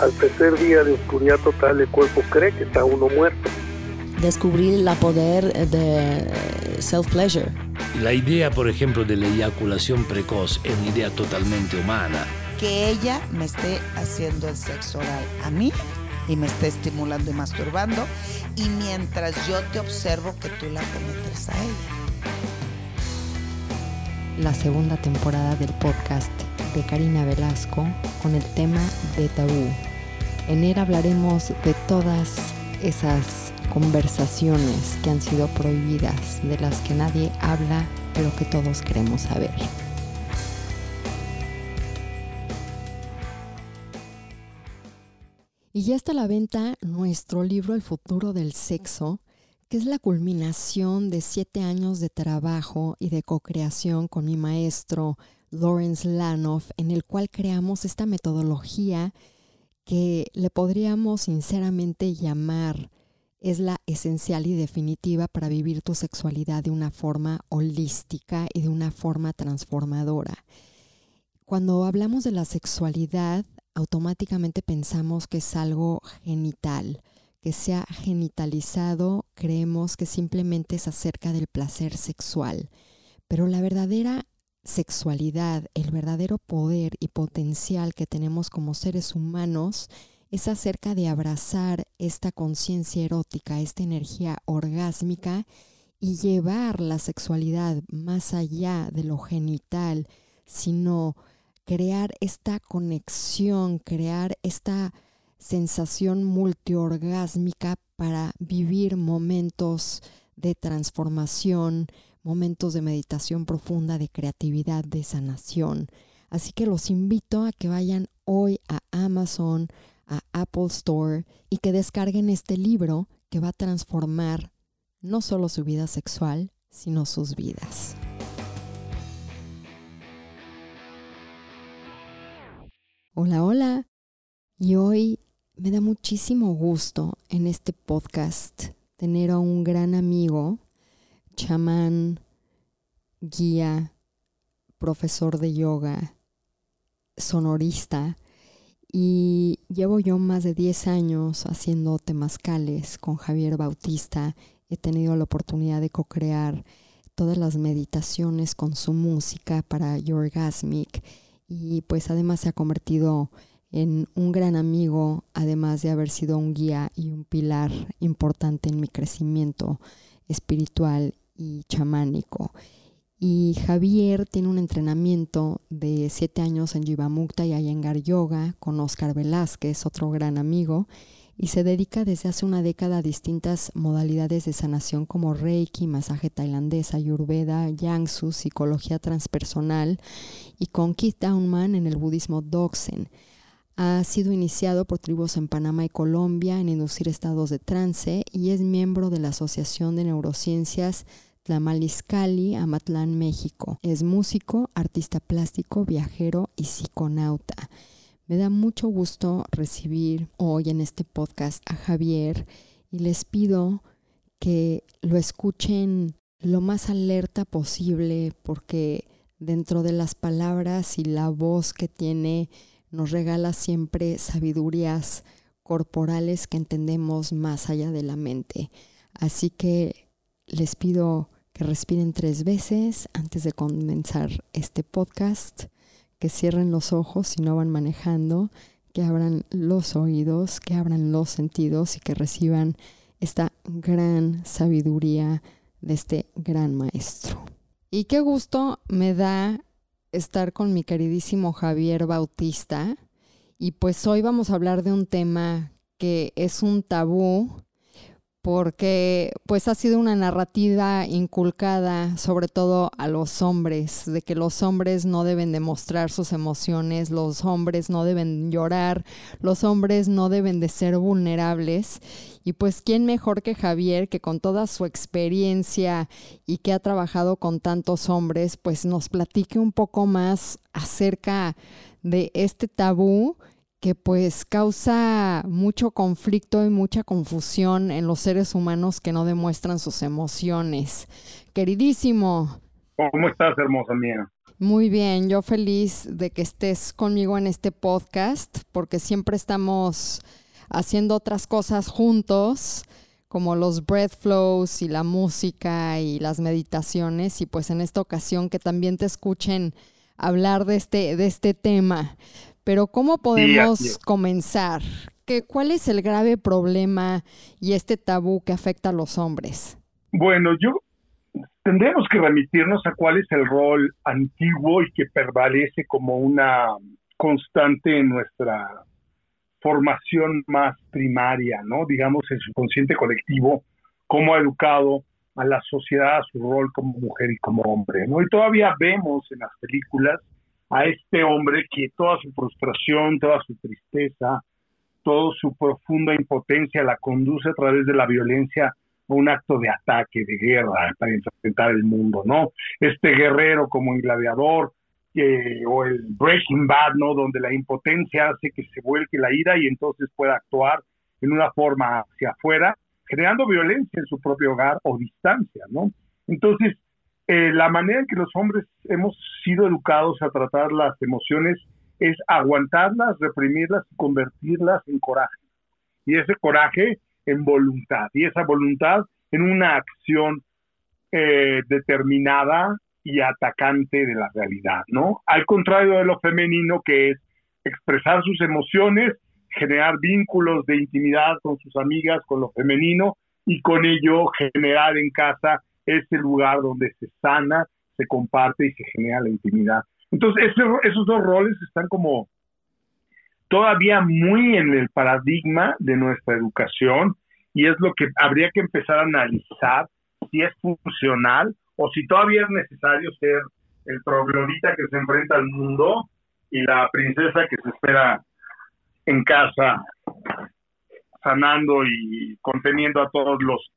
al tercer día de oscuridad total el cuerpo cree que está uno muerto. Descubrir el poder de self-pleasure. La idea, por ejemplo, de la eyaculación precoz es una idea totalmente humana. Que ella me esté haciendo el sexo oral a mí y me esté estimulando y masturbando y mientras yo te observo que tú la cometes a ella. La segunda temporada del podcast de Karina Velasco con el tema de tabú. En hablaremos de todas esas conversaciones que han sido prohibidas, de las que nadie habla, pero que todos queremos saber. Y ya está a la venta nuestro libro El futuro del sexo, que es la culminación de siete años de trabajo y de co-creación con mi maestro Lawrence Lanoff, en el cual creamos esta metodología que le podríamos sinceramente llamar es la esencial y definitiva para vivir tu sexualidad de una forma holística y de una forma transformadora. Cuando hablamos de la sexualidad, automáticamente pensamos que es algo genital, que sea genitalizado, creemos que simplemente es acerca del placer sexual. Pero la verdadera sexualidad, el verdadero poder y potencial que tenemos como seres humanos es acerca de abrazar esta conciencia erótica, esta energía orgásmica y llevar la sexualidad más allá de lo genital, sino crear esta conexión, crear esta sensación multiorgásmica para vivir momentos de transformación, momentos de meditación profunda, de creatividad, de sanación. Así que los invito a que vayan hoy a Amazon, a Apple Store y que descarguen este libro que va a transformar no solo su vida sexual, sino sus vidas. Hola, hola. Y hoy me da muchísimo gusto en este podcast tener a un gran amigo chamán, guía, profesor de yoga, sonorista. Y llevo yo más de 10 años haciendo temazcales con Javier Bautista. He tenido la oportunidad de co-crear todas las meditaciones con su música para Yorgasmic. Y pues además se ha convertido en un gran amigo, además de haber sido un guía y un pilar importante en mi crecimiento espiritual y chamánico. Y Javier tiene un entrenamiento de siete años en Jivamukta y Iyengar Yoga con Oscar Velázquez, otro gran amigo, y se dedica desde hace una década a distintas modalidades de sanación como Reiki, masaje tailandés, Ayurveda, Yangsu, psicología transpersonal y con Keith Downman en el budismo Doksen. Ha sido iniciado por tribus en Panamá y Colombia en inducir estados de trance y es miembro de la Asociación de Neurociencias Tlamaliscali, Amatlán, México. Es músico, artista plástico, viajero y psiconauta. Me da mucho gusto recibir hoy en este podcast a Javier y les pido que lo escuchen lo más alerta posible porque dentro de las palabras y la voz que tiene nos regala siempre sabidurías corporales que entendemos más allá de la mente. Así que les pido que respiren tres veces antes de comenzar este podcast, que cierren los ojos si no van manejando, que abran los oídos, que abran los sentidos y que reciban esta gran sabiduría de este gran maestro. Y qué gusto me da estar con mi queridísimo Javier Bautista. Y pues hoy vamos a hablar de un tema que es un tabú porque pues ha sido una narrativa inculcada sobre todo a los hombres, de que los hombres no deben demostrar sus emociones, los hombres no deben llorar, los hombres no deben de ser vulnerables. Y pues quién mejor que Javier, que con toda su experiencia y que ha trabajado con tantos hombres, pues nos platique un poco más acerca de este tabú que pues causa mucho conflicto y mucha confusión en los seres humanos que no demuestran sus emociones. Queridísimo. ¿Cómo estás, hermosa mía? Muy bien, yo feliz de que estés conmigo en este podcast porque siempre estamos haciendo otras cosas juntos como los breath flows y la música y las meditaciones y pues en esta ocasión que también te escuchen hablar de este, de este tema. Pero ¿cómo podemos comenzar? ¿Qué, ¿Cuál es el grave problema y este tabú que afecta a los hombres? Bueno, yo tendremos que remitirnos a cuál es el rol antiguo y que prevalece como una constante en nuestra formación más primaria, ¿no? Digamos, el subconsciente colectivo, cómo ha educado a la sociedad a su rol como mujer y como hombre, ¿no? Y todavía vemos en las películas a este hombre que toda su frustración, toda su tristeza, toda su profunda impotencia la conduce a través de la violencia a un acto de ataque, de guerra para enfrentar el mundo, ¿no? Este guerrero como el gladiador o el Breaking Bad, ¿no? Donde la impotencia hace que se vuelque la ira y entonces pueda actuar en una forma hacia afuera, generando violencia en su propio hogar o distancia, ¿no? Entonces, eh, la manera en que los hombres hemos sido educados a tratar las emociones es aguantarlas, reprimirlas y convertirlas en coraje. Y ese coraje en voluntad, y esa voluntad en una acción eh, determinada y atacante de la realidad, ¿no? Al contrario de lo femenino que es expresar sus emociones, generar vínculos de intimidad con sus amigas, con lo femenino y con ello generar en casa ese lugar donde se sana, se comparte y se genera la intimidad. Entonces, esos dos roles están como todavía muy en el paradigma de nuestra educación y es lo que habría que empezar a analizar si es funcional o si todavía es necesario ser el troglodita que se enfrenta al mundo y la princesa que se espera en casa sanando y conteniendo a todos los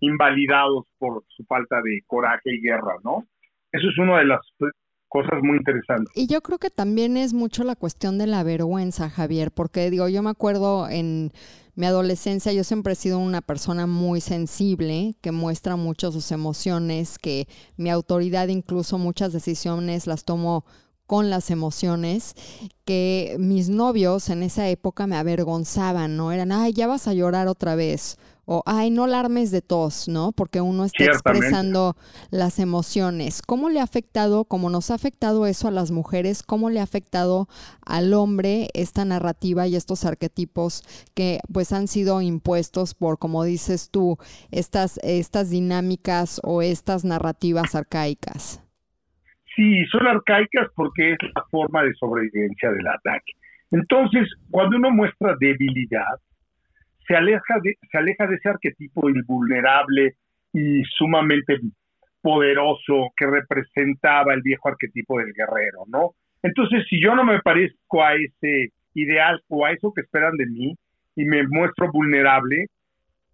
invalidados por su falta de coraje y guerra, ¿no? Eso es una de las cosas muy interesantes. Y yo creo que también es mucho la cuestión de la vergüenza, Javier, porque digo, yo me acuerdo en mi adolescencia yo siempre he sido una persona muy sensible, que muestra mucho sus emociones, que mi autoridad incluso muchas decisiones las tomo con las emociones, que mis novios en esa época me avergonzaban, ¿no? Eran, ay, ya vas a llorar otra vez o ay, no alarmes de tos, ¿no? Porque uno está expresando las emociones. ¿Cómo le ha afectado, como nos ha afectado eso a las mujeres, cómo le ha afectado al hombre esta narrativa y estos arquetipos que pues han sido impuestos por, como dices tú, estas, estas dinámicas o estas narrativas arcaicas? Sí, son arcaicas porque es la forma de sobrevivencia del ataque. Entonces, cuando uno muestra debilidad, se aleja de, se aleja de ese arquetipo invulnerable y sumamente poderoso que representaba el viejo arquetipo del guerrero, ¿no? Entonces, si yo no me parezco a ese ideal o a eso que esperan de mí y me muestro vulnerable,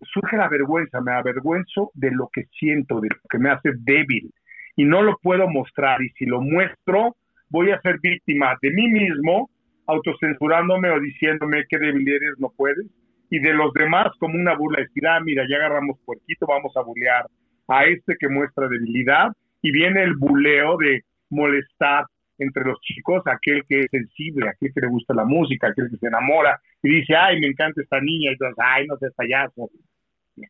surge la vergüenza, me avergüenzo de lo que siento, de lo que me hace débil y no lo puedo mostrar y si lo muestro voy a ser víctima de mí mismo, autocensurándome o diciéndome que débil eres, no puedes, y de los demás como una burla, decir, ah, mira, ya agarramos puerquito, vamos a bulear a este que muestra debilidad, y viene el buleo de molestar entre los chicos, aquel que es sensible, aquel que le gusta la música, aquel que se enamora, y dice, ay, me encanta esta niña, y entonces, ay, no seas payaso,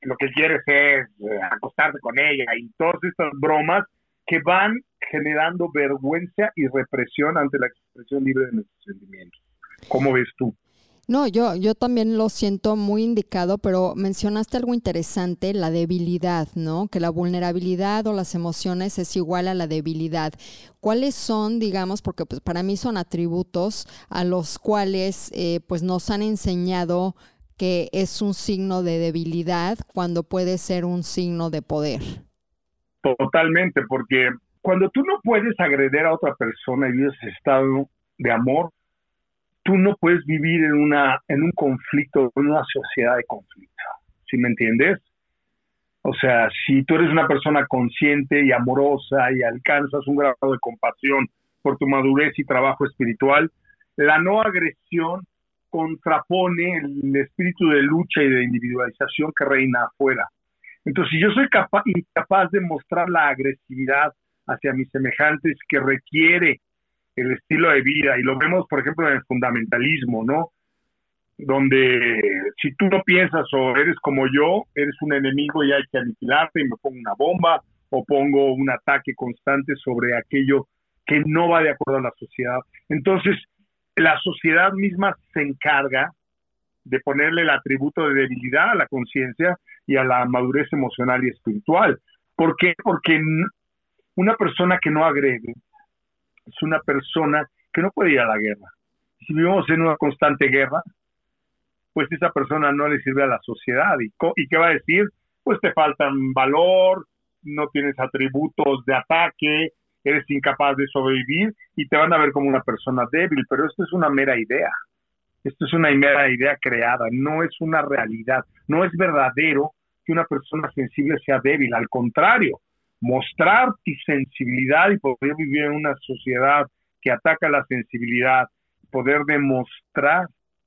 lo que quieres es eh, acostarte con ella, y todas estas bromas que van generando vergüenza y represión ante la expresión libre de nuestros sentimientos. ¿Cómo ves tú? No, yo, yo también lo siento muy indicado, pero mencionaste algo interesante, la debilidad, ¿no? Que la vulnerabilidad o las emociones es igual a la debilidad. ¿Cuáles son, digamos, porque pues para mí son atributos a los cuales eh, pues nos han enseñado que es un signo de debilidad cuando puede ser un signo de poder? Totalmente, porque cuando tú no puedes agredir a otra persona y vives estado de amor, tú no puedes vivir en, una, en un conflicto, en una sociedad de conflicto. ¿Sí me entiendes? O sea, si tú eres una persona consciente y amorosa y alcanzas un grado de compasión por tu madurez y trabajo espiritual, la no agresión contrapone el espíritu de lucha y de individualización que reina afuera. Entonces, si yo soy capaz, incapaz de mostrar la agresividad hacia mis semejantes que requiere el estilo de vida. Y lo vemos, por ejemplo, en el fundamentalismo, ¿no? Donde si tú no piensas o eres como yo, eres un enemigo y hay que aniquilarte y me pongo una bomba o pongo un ataque constante sobre aquello que no va de acuerdo a la sociedad. Entonces, la sociedad misma se encarga de ponerle el atributo de debilidad a la conciencia y a la madurez emocional y espiritual. ¿Por qué? Porque una persona que no agrede es una persona que no puede ir a la guerra. Si vivimos en una constante guerra, pues esa persona no le sirve a la sociedad. ¿Y, ¿Y qué va a decir? Pues te faltan valor, no tienes atributos de ataque, eres incapaz de sobrevivir y te van a ver como una persona débil, pero esto es una mera idea. Esto es una mera idea creada, no es una realidad, no es verdadero que una persona sensible sea débil, al contrario, mostrar tu sensibilidad y poder vivir en una sociedad que ataca la sensibilidad, poder demostrar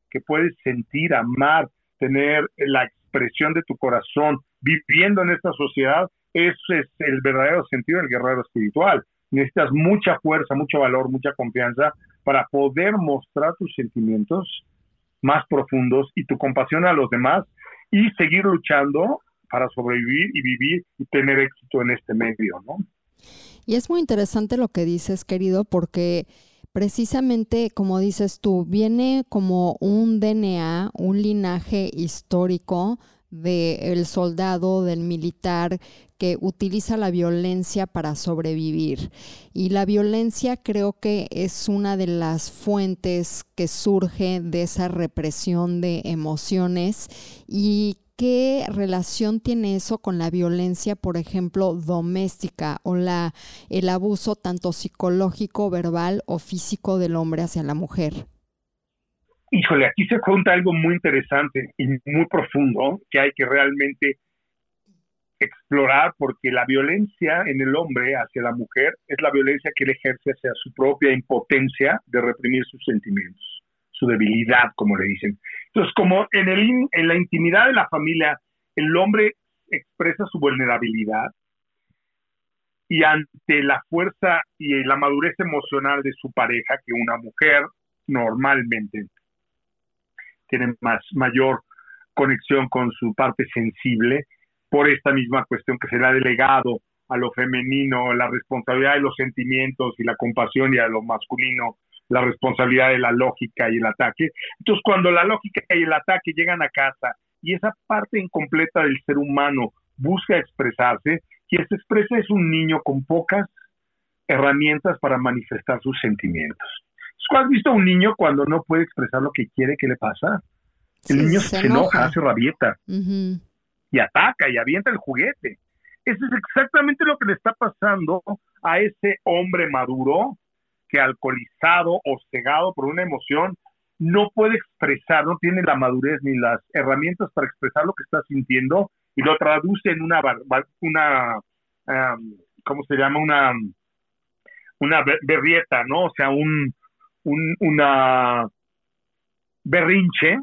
que puedes sentir, amar, tener la expresión de tu corazón viviendo en esta sociedad, ese es el verdadero sentido del guerrero espiritual. Necesitas mucha fuerza, mucho valor, mucha confianza para poder mostrar tus sentimientos más profundos y tu compasión a los demás y seguir luchando para sobrevivir y vivir y tener éxito en este medio, ¿no? Y es muy interesante lo que dices, querido, porque precisamente, como dices tú, viene como un DNA, un linaje histórico del soldado, del militar que utiliza la violencia para sobrevivir. Y la violencia creo que es una de las fuentes que surge de esa represión de emociones y ¿Qué relación tiene eso con la violencia, por ejemplo, doméstica o la, el abuso tanto psicológico, verbal o físico del hombre hacia la mujer? Híjole, aquí se cuenta algo muy interesante y muy profundo que hay que realmente explorar porque la violencia en el hombre hacia la mujer es la violencia que él ejerce hacia su propia impotencia de reprimir sus sentimientos, su debilidad, como le dicen. Entonces, como en, el, en la intimidad de la familia el hombre expresa su vulnerabilidad y ante la fuerza y la madurez emocional de su pareja, que una mujer normalmente tiene más, mayor conexión con su parte sensible por esta misma cuestión que se le ha delegado a lo femenino, la responsabilidad de los sentimientos y la compasión y a lo masculino, la responsabilidad de la lógica y el ataque. Entonces, cuando la lógica y el ataque llegan a casa y esa parte incompleta del ser humano busca expresarse, quien se expresa es un niño con pocas herramientas para manifestar sus sentimientos. ¿Has visto a un niño cuando no puede expresar lo que quiere? ¿Qué le pasa? El niño se, enoja, hace rabieta y ataca y avienta el juguete. Eso es exactamente lo que le está pasando a ese hombre maduro que alcoholizado o cegado por una emoción no puede expresar, no tiene la madurez ni las herramientas para expresar lo que está sintiendo y lo traduce en una, una ¿cómo se llama? Una, una berrieta, ¿no? O sea, un, un, una berrinche,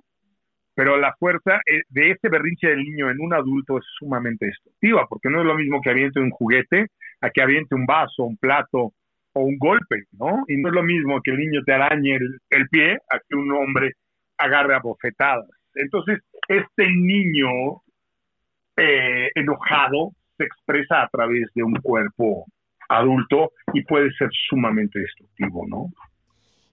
pero la fuerza eh, de ese berrinche del niño en un adulto es sumamente destructiva, porque no es lo mismo que aviente un juguete a que aviente un vaso, un plato o un golpe, ¿no? Y no es lo mismo que el niño te arañe el, pie a que un hombre agarre a bofetadas. Entonces, este niño eh, enojado se expresa a través de un cuerpo adulto y puede ser sumamente destructivo, ¿no?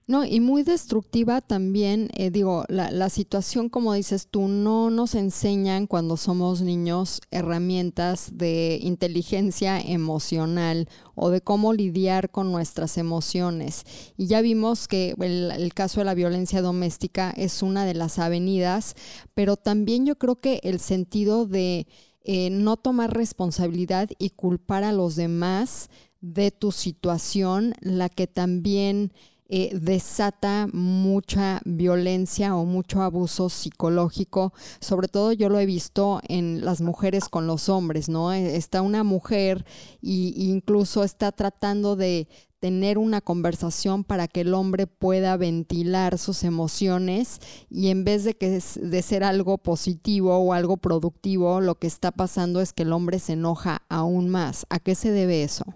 No, y muy destructiva también, eh, digo, la, situación, como dices tú, no nos enseñan cuando somos niños herramientas de inteligencia emocional o de cómo lidiar con nuestras emociones. Y ya vimos que el, el caso de la violencia doméstica es una de las avenidas, pero también yo creo que el sentido de eh, no tomar responsabilidad y culpar a los demás de tu situación, la que también eh, desata mucha violencia o mucho abuso psicológico. Sobre todo yo lo he visto en las mujeres con los hombres, ¿no? Eh, está una mujer e incluso está tratando de tener una conversación para que el hombre pueda ventilar sus emociones y en vez de que de ser algo positivo o algo productivo, lo que está pasando es que el hombre se enoja aún más. ¿A qué se debe eso?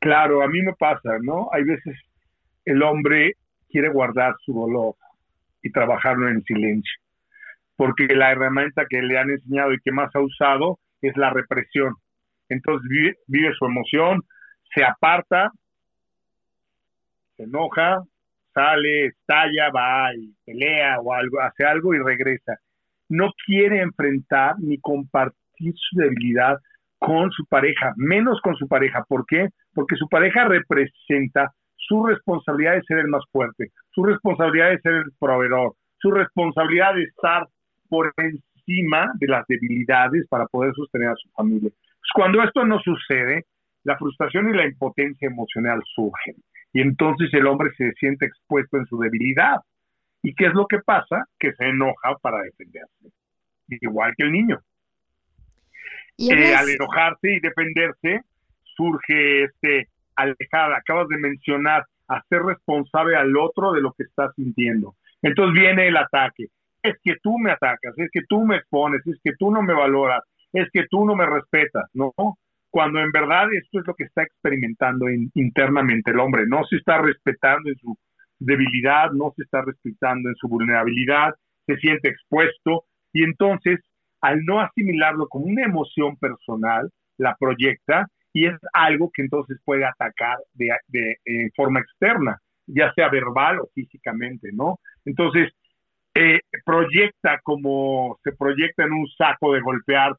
Claro, a mí me pasa, ¿no? Hay veces el hombre quiere guardar su dolor y trabajarlo en silencio, porque la herramienta que le han enseñado y que más ha usado es la represión. Entonces vive, su emoción, se aparta, se enoja, sale, estalla, va y pelea o algo, hace algo y regresa. No quiere enfrentar ni compartir su debilidad con su pareja, menos con su pareja. ¿Por qué? Porque su pareja representa su responsabilidad de ser el más fuerte, su responsabilidad de ser el proveedor, su responsabilidad de estar por encima de las debilidades para poder sostener a su familia. cuando esto no sucede, la frustración y la impotencia emocional surgen. Y entonces el hombre se siente expuesto en su debilidad. ¿Y qué es lo que pasa? Que se enoja para defenderse. Igual que el niño. ¿Y eh, al enojarse y defenderse, surge este alejar, acabas de mencionar, hacer responsable al otro de lo que está sintiendo. Entonces viene el ataque. Es que tú me atacas, es que tú me expones, es que tú no me valoras, es que tú no me respetas, ¿no? Cuando en verdad esto es lo que está experimentando internamente el hombre, no se está respetando en su debilidad, no se está respetando en su vulnerabilidad, se siente expuesto y entonces al no asimilarlo como una emoción personal, la proyecta y es algo que entonces puede atacar de, de, forma externa, ya sea verbal o físicamente, ¿no? Entonces, eh, proyecta como se proyecta en un saco de golpear,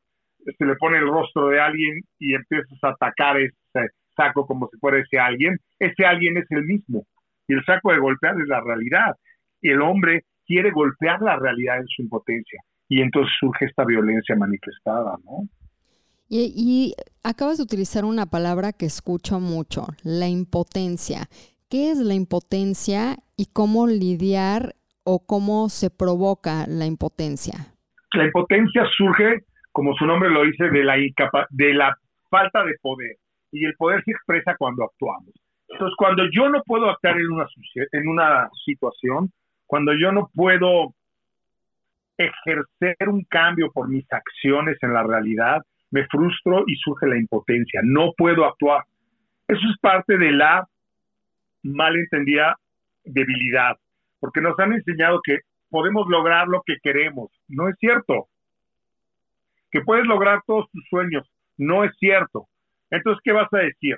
se le pone el rostro de alguien y empiezas a atacar ese saco como si fuera ese alguien, ese alguien es el mismo. Y el saco de golpear es la realidad. Y el hombre quiere golpear la realidad en su impotencia. Y entonces surge esta violencia manifestada, ¿no? Y, acabas de utilizar una palabra que escucho mucho, la impotencia. ¿Qué es la impotencia y cómo lidiar o cómo se provoca la impotencia? La impotencia surge, como su nombre lo dice, de la, de la falta de poder. Y el poder se expresa cuando actuamos. Entonces, cuando yo no puedo actuar en una, en una situación, cuando yo no puedo ejercer un cambio por mis acciones en la realidad, me frustro y surge la impotencia, no puedo actuar. Eso es parte de la malentendida debilidad, porque nos han enseñado que podemos lograr lo que queremos. No es cierto. Que puedes lograr todos tus sueños. No es cierto. Entonces, ¿qué vas a decir?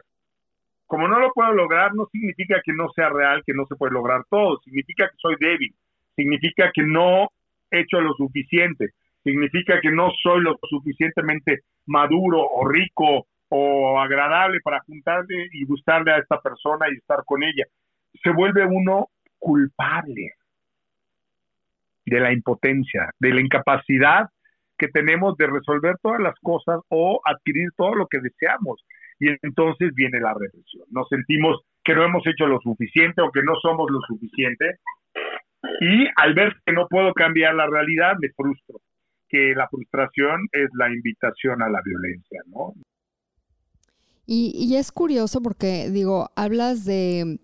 Como no lo puedo lograr, no significa que no sea real, que no se puede lograr todo. Significa que soy débil. Significa que no he hecho lo suficiente significa que no soy lo suficientemente maduro o rico o agradable para juntarle y gustarle a esta persona y estar con ella. Se vuelve uno culpable de la impotencia, de la incapacidad que tenemos de resolver todas las cosas o adquirir todo lo que deseamos. Y entonces viene la represión. Nos sentimos que no hemos hecho lo suficiente o que no somos lo suficiente. Y al ver que no puedo cambiar la realidad, me frustro que la frustración es la invitación a la violencia, ¿no? Y, es curioso porque, digo, hablas de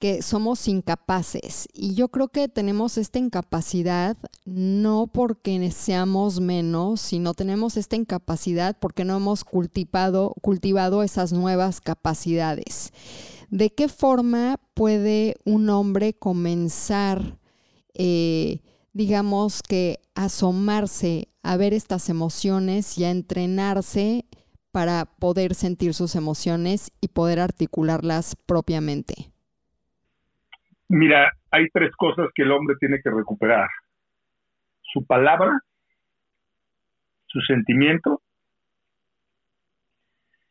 que somos incapaces y yo creo que tenemos esta incapacidad no porque seamos menos, sino tenemos esta incapacidad porque no hemos cultivado, cultivado esas nuevas capacidades. ¿De qué forma puede un hombre comenzar eh, digamos que asomarse a ver estas emociones y a entrenarse para poder sentir sus emociones y poder articularlas propiamente? Mira, hay tres cosas que el hombre tiene que recuperar. Su palabra, su sentimiento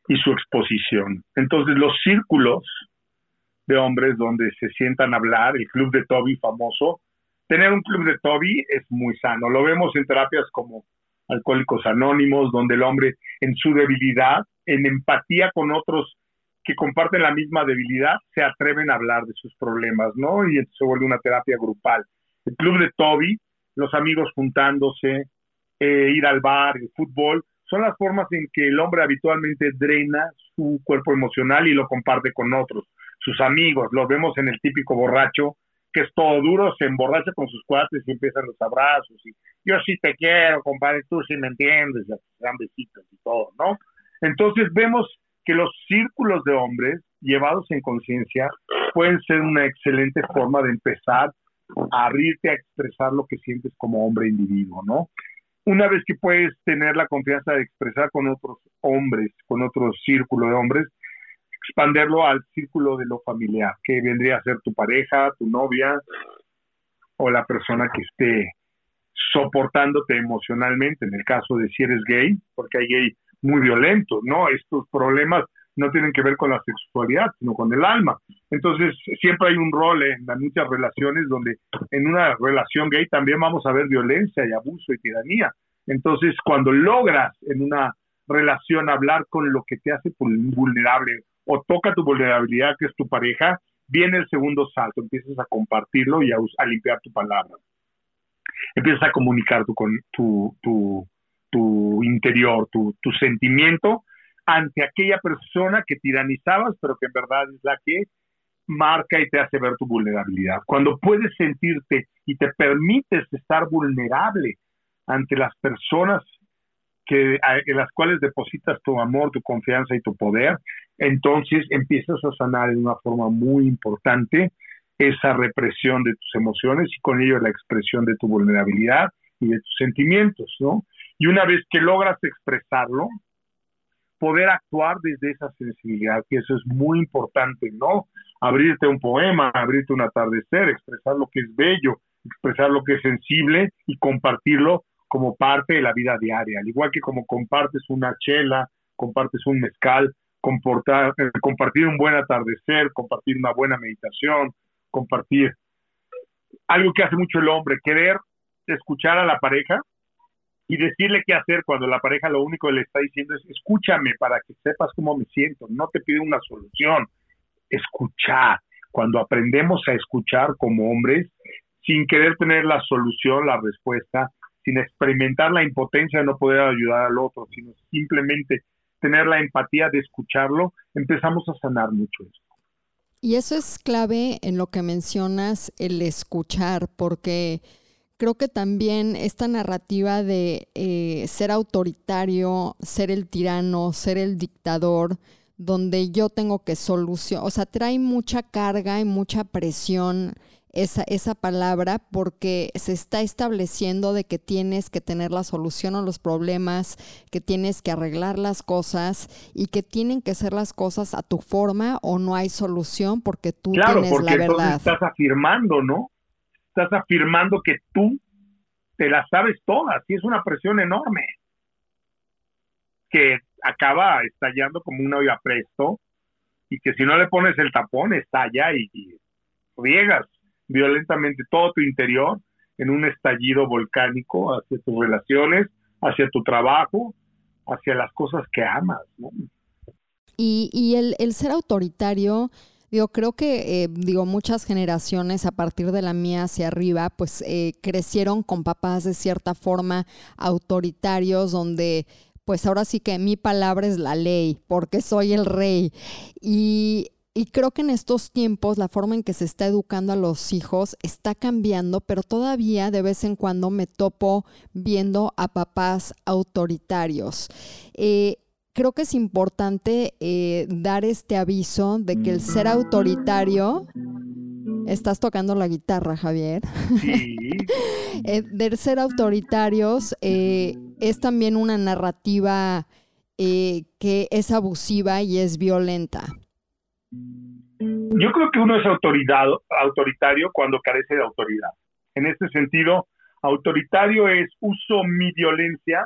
y su exposición. Entonces los círculos de hombres donde se sientan a hablar, el club de Toby famoso, tener un club de Toby es muy sano. Lo vemos en terapias como Alcohólicos Anónimos, donde el hombre en su debilidad, en empatía con otros que comparten la misma debilidad, se atreven a hablar de sus problemas, ¿no? Y se vuelve una terapia grupal. El club de Toby, los amigos juntándose, eh, ir al bar, el fútbol, son las formas en que el hombre habitualmente drena su cuerpo emocional y lo comparte con otros, sus amigos. Lo vemos en el típico borracho que es todo duro, se emborracha con sus cuates y empiezan los abrazos y yo sí te quiero, compadre, tú sí me entiendes, dan besitos y todo, ¿no? Entonces vemos que los círculos de hombres llevados en conciencia pueden ser una excelente forma de empezar a abrirte a expresar lo que sientes como hombre individuo, ¿no? Una vez que puedes tener la confianza de expresar con otros hombres, con otro círculo de hombres, expanderlo al círculo de lo familiar, que vendría a ser tu pareja, tu novia o la persona que esté soportándote emocionalmente, en el caso de si eres gay, porque hay gay muy violentos, ¿no? Estos problemas no tienen que ver con la sexualidad, sino con el alma. Entonces, siempre hay un rol en muchas relaciones donde en una relación gay también vamos a ver violencia y abuso y tiranía. Entonces, cuando logras en una relación hablar con lo que te hace vulnerable o toca tu vulnerabilidad, que es tu pareja, viene el segundo salto, empiezas a compartirlo y a, limpiar tu palabra. Empiezas a comunicar tu, interior, tu sentimiento ante aquella persona que tiranizabas, pero que en verdad es la que marca y te hace ver tu vulnerabilidad. Cuando puedes sentirte y te permites estar vulnerable ante las personas que, en las cuales depositas tu amor, tu confianza y tu poder, entonces empiezas a sanar de una forma muy importante esa represión de tus emociones y con ello la expresión de tu vulnerabilidad y de tus sentimientos, ¿no? Y una vez que logras expresarlo, poder actuar desde esa sensibilidad, que eso es muy importante, ¿no? Abrirte un poema, abrirte un atardecer, expresar lo que es bello, expresar lo que es sensible y compartirlo como parte de la vida diaria, al igual que como compartes una chela, compartes un mezcal, comportar, eh, compartir un buen atardecer, compartir una buena meditación, compartir algo que hace mucho el hombre, querer escuchar a la pareja y decirle qué hacer cuando la pareja lo único que le está diciendo es escúchame para que sepas cómo me siento, no te pide una solución, escuchar. Cuando aprendemos a escuchar como hombres, sin querer tener la solución, la respuesta, sin experimentar la impotencia de no poder ayudar al otro, sino simplemente tener la empatía de escucharlo, empezamos a sanar mucho esto. Y eso es clave en lo que mencionas, el escuchar, porque creo que también esta narrativa de eh, ser autoritario, ser el tirano, ser el dictador, donde yo tengo que solucionar, o sea, trae mucha carga y mucha presión esa, esa palabra porque se está estableciendo de que tienes que tener la solución a los problemas, que tienes que arreglar las cosas y que tienen que ser las cosas a tu forma o no hay solución porque tú tienes la verdad. Estás afirmando, ¿no? estás afirmando que tú te las sabes todas y es una presión enorme que acaba estallando como una olla presto y que si no le pones el tapón estalla y, y riegas violentamente todo tu interior en un estallido volcánico hacia tus relaciones, hacia tu trabajo, hacia las cosas que amas. Y, y el, el ser autoritario Digo, creo que, eh, digo, muchas generaciones a partir de la mía hacia arriba, pues eh, crecieron con papás de cierta forma autoritarios, donde pues ahora sí que mi palabra es la ley, porque soy el rey. Y, y creo que en estos tiempos la forma en que se está educando a los hijos está cambiando, pero todavía de vez en cuando me topo viendo a papás autoritarios. Eh, creo que es importante eh, dar este aviso de que el ser autoritario, estás tocando la guitarra, Javier, sí. eh, de ser autoritarios eh, es también una narrativa que es abusiva y es violenta. Yo creo que uno es autoritario cuando carece de autoridad. En este sentido, autoritario es uso mi violencia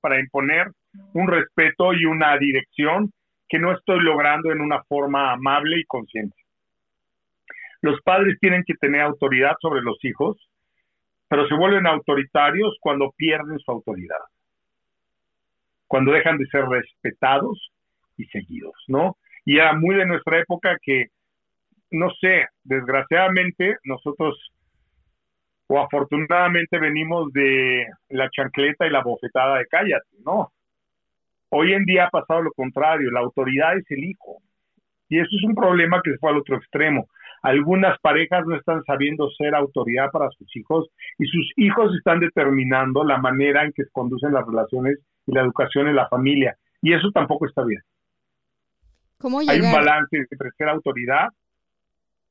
para imponer un respeto y una dirección que no estoy logrando en una forma amable y consciente. Los padres tienen que tener autoridad sobre los hijos, pero se vuelven autoritarios cuando pierden su autoridad, cuando dejan de ser respetados y seguidos, ¿no? Y era muy de nuestra época que, no sé, desgraciadamente nosotros o afortunadamente venimos de la chancleta y la bofetada de cállate, ¿no? Hoy en día ha pasado lo contrario, la autoridad es el hijo. Y eso es un problema que se fue al otro extremo. Algunas parejas no están sabiendo ser autoridad para sus hijos y sus hijos están determinando la manera en que se conducen las relaciones y la educación en la familia. Y eso tampoco está bien. ¿Cómo Hay un balance entre ser autoridad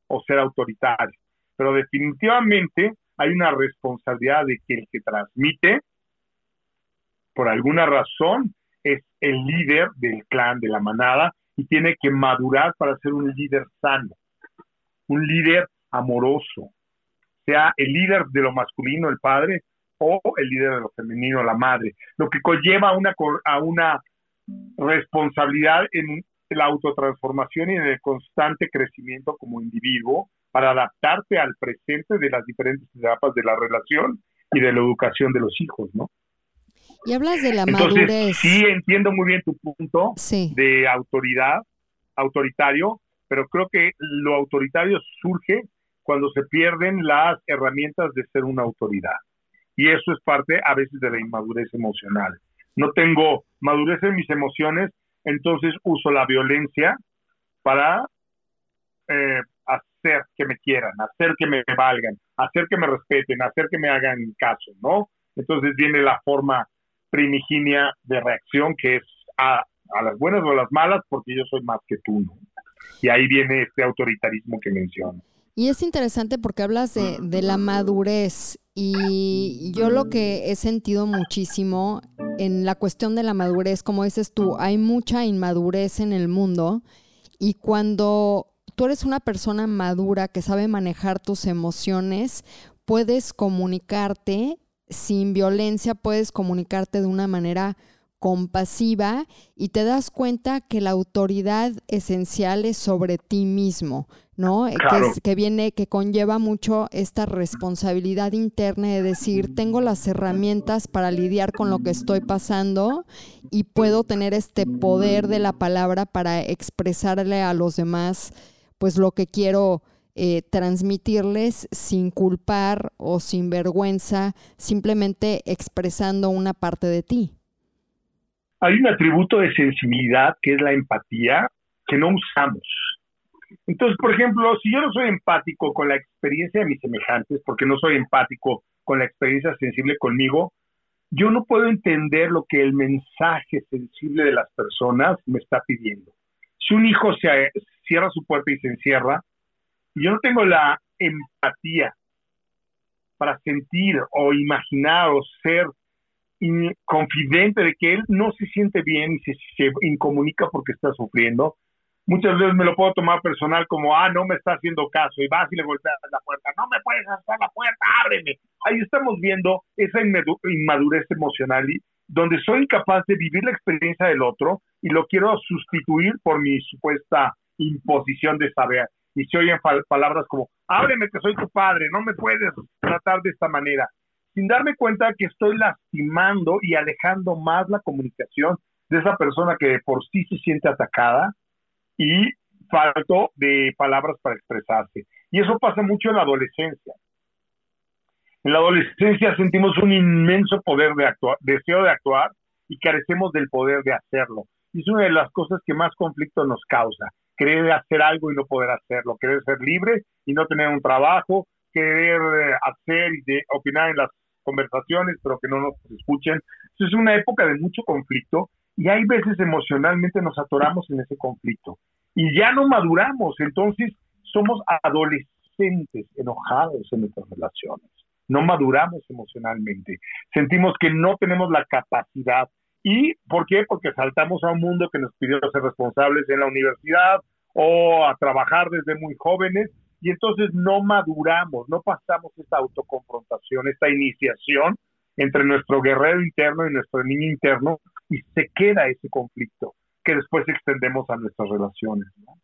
o ser autoritario. Pero definitivamente hay una responsabilidad de que el que transmite, por alguna razón, es el líder del clan, de la manada, y tiene que madurar para ser un líder sano, un líder amoroso, sea el líder de lo masculino, el padre, o el líder de lo femenino, la madre, lo que conlleva una, a una responsabilidad en la autotransformación y en el constante crecimiento como individuo para adaptarte al presente de las diferentes etapas de la relación y de la educación de los hijos, ¿no? Y hablas de la Entonces, madurez. sí entiendo muy bien tu punto Sí. de autoridad, autoritario, pero creo que lo autoritario surge cuando se pierden las herramientas de ser una autoridad. Y eso es parte a veces de la inmadurez emocional. No tengo madurez en mis emociones, entonces uso la violencia para eh, hacer que me quieran, hacer que me valgan, hacer que me respeten, hacer que me hagan caso, ¿no? Entonces viene la forma primiginia de reacción que es a, las buenas o a las malas porque yo soy más que tú, ¿no? Y ahí viene este autoritarismo que menciono. Y es interesante porque hablas de la madurez y yo lo que he sentido muchísimo en la cuestión de la madurez, como dices tú, hay mucha inmadurez en el mundo y cuando tú eres una persona madura que sabe manejar tus emociones, puedes comunicarte sin violencia, puedes comunicarte de una manera compasiva y te das cuenta que la autoridad esencial es sobre ti mismo, ¿no? Eh, Que, Claro. es- que viene, que conlleva mucho esta responsabilidad interna de decir, tengo las herramientas para lidiar con lo que estoy pasando y puedo tener este poder de la palabra para expresarle a los demás, pues lo que quiero eh, transmitirles sin culpar o sin vergüenza, simplemente expresando una parte de ti. Hay un atributo de sensibilidad que es la empatía que no usamos. Entonces, por ejemplo, si yo no soy empático con la experiencia de mis semejantes, porque no soy empático con la experiencia sensible conmigo, yo no puedo entender lo que el mensaje sensible de las personas me está pidiendo. Si un hijo se cierra su puerta y se encierra, yo no tengo la empatía para sentir o imaginar o ser confidente de que él no se siente bien y se, se incomunica porque está sufriendo. Muchas veces me lo puedo tomar personal como, ah, no me está haciendo caso, y vas y le golpeas la puerta, no me puedes hacer la puerta, ábreme. Ahí estamos viendo esa inmadu- inmadurez emocional y donde soy incapaz de vivir la experiencia del otro y lo quiero sustituir por mi supuesta imposición de saber. Y se oyen palabras como, ábreme que soy tu padre, no me puedes tratar de esta manera sin darme cuenta que estoy lastimando y alejando más la comunicación de esa persona que de por sí se siente atacada y falto de palabras para expresarse. Y eso pasa mucho en la adolescencia. En la adolescencia sentimos un inmenso poder de actuar, deseo de actuar y carecemos del poder de hacerlo. Y es una de las cosas que más conflicto nos causa. Querer hacer algo y no poder hacerlo, querer ser libre y no tener un trabajo, querer eh, hacer y de opinar en las conversaciones, pero que no nos escuchen. Es una época de mucho conflicto y hay veces emocionalmente nos atoramos en ese conflicto y ya no maduramos, entonces somos adolescentes enojados en nuestras relaciones, no maduramos emocionalmente, sentimos que no tenemos la capacidad. ¿Y por qué? Porque saltamos a un mundo que nos pidió ser responsables en la universidad o a trabajar desde muy jóvenes y entonces no maduramos, no pasamos esta autoconfrontación, esta iniciación entre nuestro guerrero interno y nuestro niño interno y se queda ese conflicto que después extendemos a nuestras relaciones. ¿no?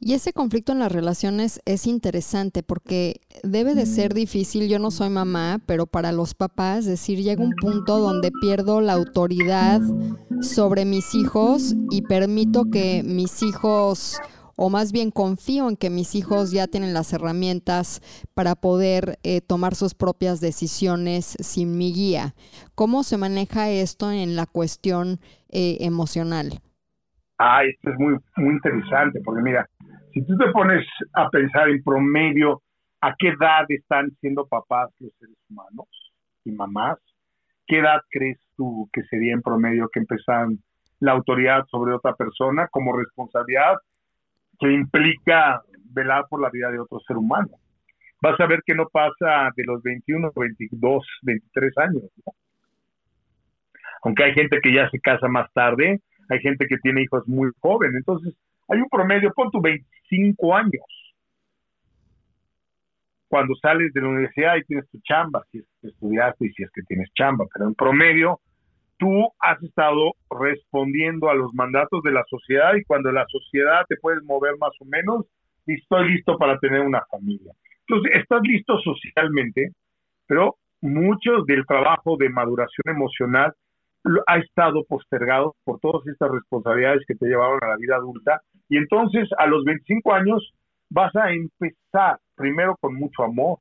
Y ese conflicto en las relaciones es interesante porque debe de ser difícil, yo no soy mamá, pero para los papás, decir, llega un punto donde pierdo la autoridad sobre mis hijos y permito que mis hijos o más bien confío en que mis hijos ya tienen las herramientas para poder eh, tomar sus propias decisiones sin mi guía. ¿Cómo se maneja esto en la cuestión eh, emocional? Ah, esto es muy, muy interesante, porque mira, si tú te pones a pensar en promedio a qué edad están siendo papás los seres humanos y mamás, ¿qué edad crees tú que sería en promedio que empezaron la autoridad sobre otra persona como responsabilidad que implica velar por la vida de otro ser humano. Vas a ver que no pasa de los 21, 22, 23 años. Aunque hay gente que ya se casa más tarde, hay gente que tiene hijos muy jóvenes. Entonces, hay un promedio, pon tu 25 años. Cuando sales de la universidad y tienes tu chamba, si es que estudiaste y si es que tienes chamba, pero en promedio tú has estado respondiendo a los mandatos de la sociedad y cuando la sociedad te puedes mover más o menos, estoy listo para tener una familia. Entonces, estás listo socialmente, pero mucho del trabajo de maduración emocional ha estado postergado por todas estas responsabilidades que te llevaron a la vida adulta y entonces a los 25 años vas a empezar primero con mucho amor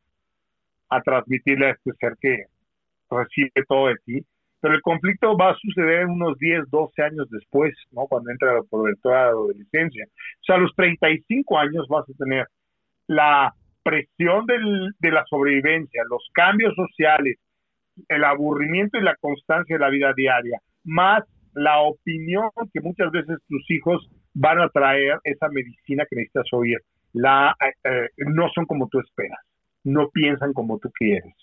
a transmitirle a este ser que recibe todo de ti pero el conflicto va a suceder unos 10, 12 años después, ¿no? Cuando entra la de adolescencia. O sea, a los 35 años vas a tener la presión del, de la sobrevivencia, los cambios sociales, el aburrimiento y la constancia de la vida diaria, más la opinión que muchas veces tus hijos van a traer esa medicina que necesitas oír. La, eh, eh, no son como tú esperas, no piensan como tú quieres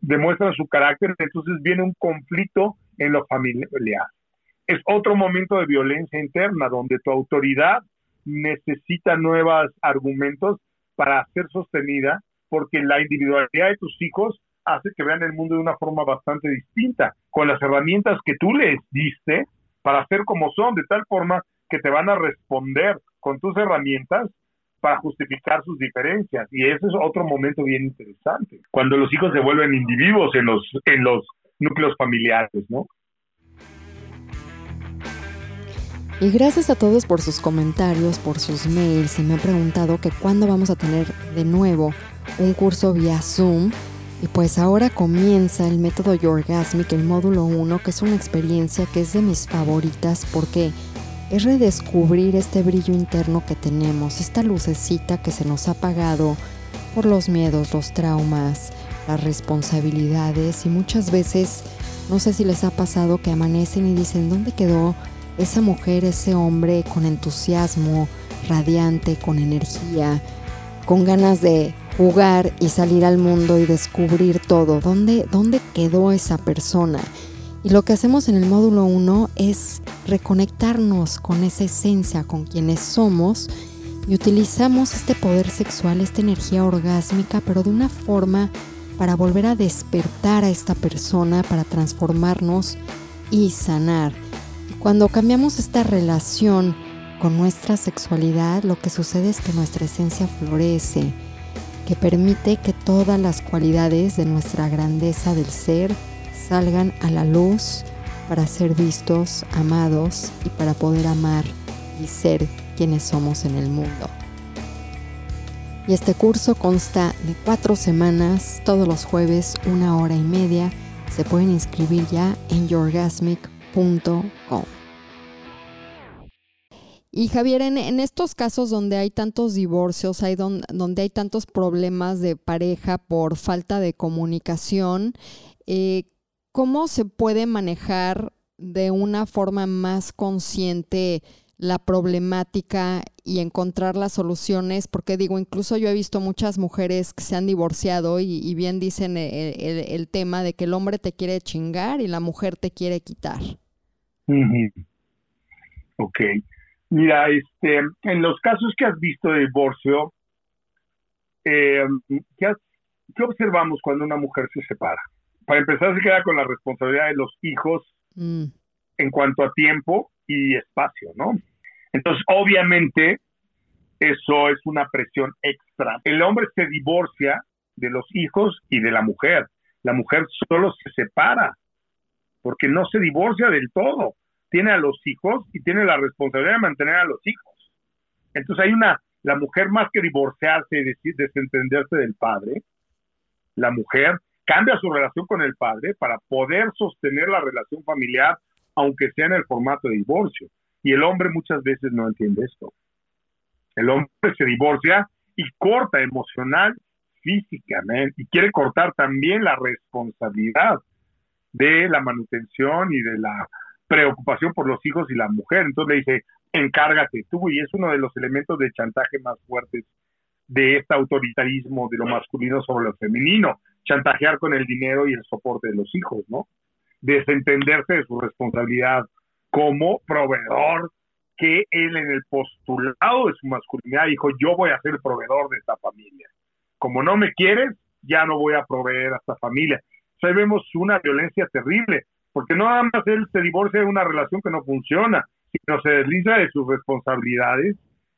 demuestran su carácter, entonces viene un conflicto en lo familiar. Es otro momento de violencia interna donde tu autoridad necesita nuevos argumentos para ser sostenida porque la individualidad de tus hijos hace que vean el mundo de una forma bastante distinta, con las herramientas que tú les diste para ser como son, de tal forma que te van a responder con tus herramientas para justificar sus diferencias. Y ese es otro momento bien interesante, cuando los hijos se vuelven individuos en los, en los núcleos familiares, ¿no? Y gracias a todos por sus comentarios, por sus mails. Se me ha preguntado que cuándo vamos a tener de nuevo un curso vía Zoom. Y pues ahora comienza el método Yorgasmic, el módulo 1, que es una experiencia que es de mis favoritas porque es redescubrir este brillo interno que tenemos, esta lucecita que se nos ha apagado por los miedos, los traumas, las responsabilidades y muchas veces, no sé si les ha pasado que amanecen y dicen, ¿dónde quedó esa mujer, ese hombre con entusiasmo, radiante, con energía, con ganas de jugar y salir al mundo y descubrir todo? ¿Dónde, dónde quedó esa persona? Y lo que hacemos en el módulo 1 es reconectarnos con esa esencia, con quienes somos, y utilizamos este poder sexual, esta energía orgásmica, pero de una forma para volver a despertar a esta persona, para transformarnos y sanar. Cuando cambiamos esta relación con nuestra sexualidad, lo que sucede es que nuestra esencia florece, que permite que todas las cualidades de nuestra grandeza del ser salgan a la luz para ser vistos, amados y para poder amar y ser quienes somos en el mundo. Y este curso consta de cuatro semanas, todos los jueves, una hora y media. Se pueden inscribir ya en yourgasmic.com. Y Javier, en, estos casos donde hay tantos divorcios, hay donde hay tantos problemas de pareja por falta de comunicación, eh, ¿cómo se puede manejar de una forma más consciente la problemática y encontrar las soluciones? Porque digo, incluso yo he visto muchas mujeres que se han divorciado y, bien dicen el, tema de que el hombre te quiere chingar y la mujer te quiere quitar. Ok. Mira, este, en los casos que has visto de divorcio, eh, ¿qué observamos cuando una mujer se separa? Para empezar se queda con la responsabilidad de los hijos mm. en cuanto a tiempo y espacio, ¿no? Entonces, obviamente, eso es una presión extra. El hombre se divorcia de los hijos y de la mujer. La mujer solo se separa, porque no se divorcia del todo. Tiene a los hijos y tiene la responsabilidad de mantener a los hijos. Entonces hay una, la mujer más que divorciarse y desentenderse del padre, la mujer cambia su relación con el padre para poder sostener la relación familiar, aunque sea en el formato de divorcio. Y el hombre muchas veces no entiende esto. El hombre se divorcia y corta emocional, físicamente, y quiere cortar también la responsabilidad de la manutención y de la preocupación por los hijos y la mujer. Entonces le dice, encárgate tú, y es uno de los elementos de chantaje más fuertes de este autoritarismo de lo masculino sobre lo femenino, chantajear con el dinero y el soporte de los hijos, ¿no? Desentenderse de su responsabilidad como proveedor, que él en el postulado de su masculinidad dijo, yo voy a ser el proveedor de esta familia. Como no me quieres, ya no voy a proveer a esta familia. O ahí vemos una violencia terrible, porque no nada más él se divorcia de una relación que no funciona, sino se desliza de sus responsabilidades,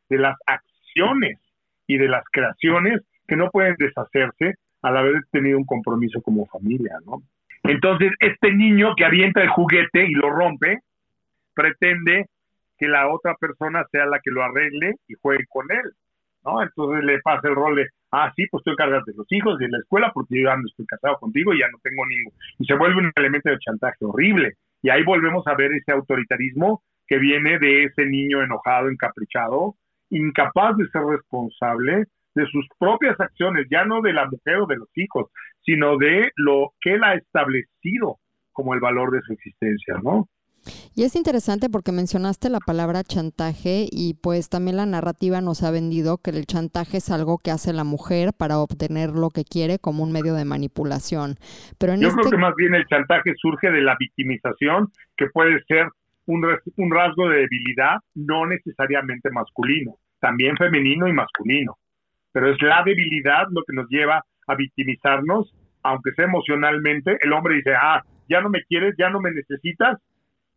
de las acciones y de las creaciones que no pueden deshacerse al haber tenido un compromiso como familia, ¿no? Entonces, este niño que avienta el juguete y lo rompe, pretende que la otra persona sea la que lo arregle y juegue con él, ¿no? Entonces le pasa el rol de, ah, sí, pues tú encargas de los hijos de la escuela porque yo ya no estoy casado contigo y ya no tengo ningún. Y se vuelve un elemento de chantaje horrible. Y ahí volvemos a ver ese autoritarismo que viene de ese niño enojado, encaprichado, incapaz de ser responsable de sus propias acciones, ya no de la mujer o de los hijos, sino de lo que él ha establecido como el valor de su existencia, ¿no? Y es interesante porque mencionaste la palabra chantaje y pues también la narrativa nos ha vendido que el chantaje es algo que hace la mujer para obtener lo que quiere como un medio de manipulación. Pero Yo creo este que más bien el chantaje surge de la victimización, que puede ser un, un rasgo de debilidad, no necesariamente masculino, también femenino y masculino. Pero es la debilidad lo que nos lleva a victimizarnos, aunque sea emocionalmente. El hombre dice, ah, ya no me quieres, ya no me necesitas,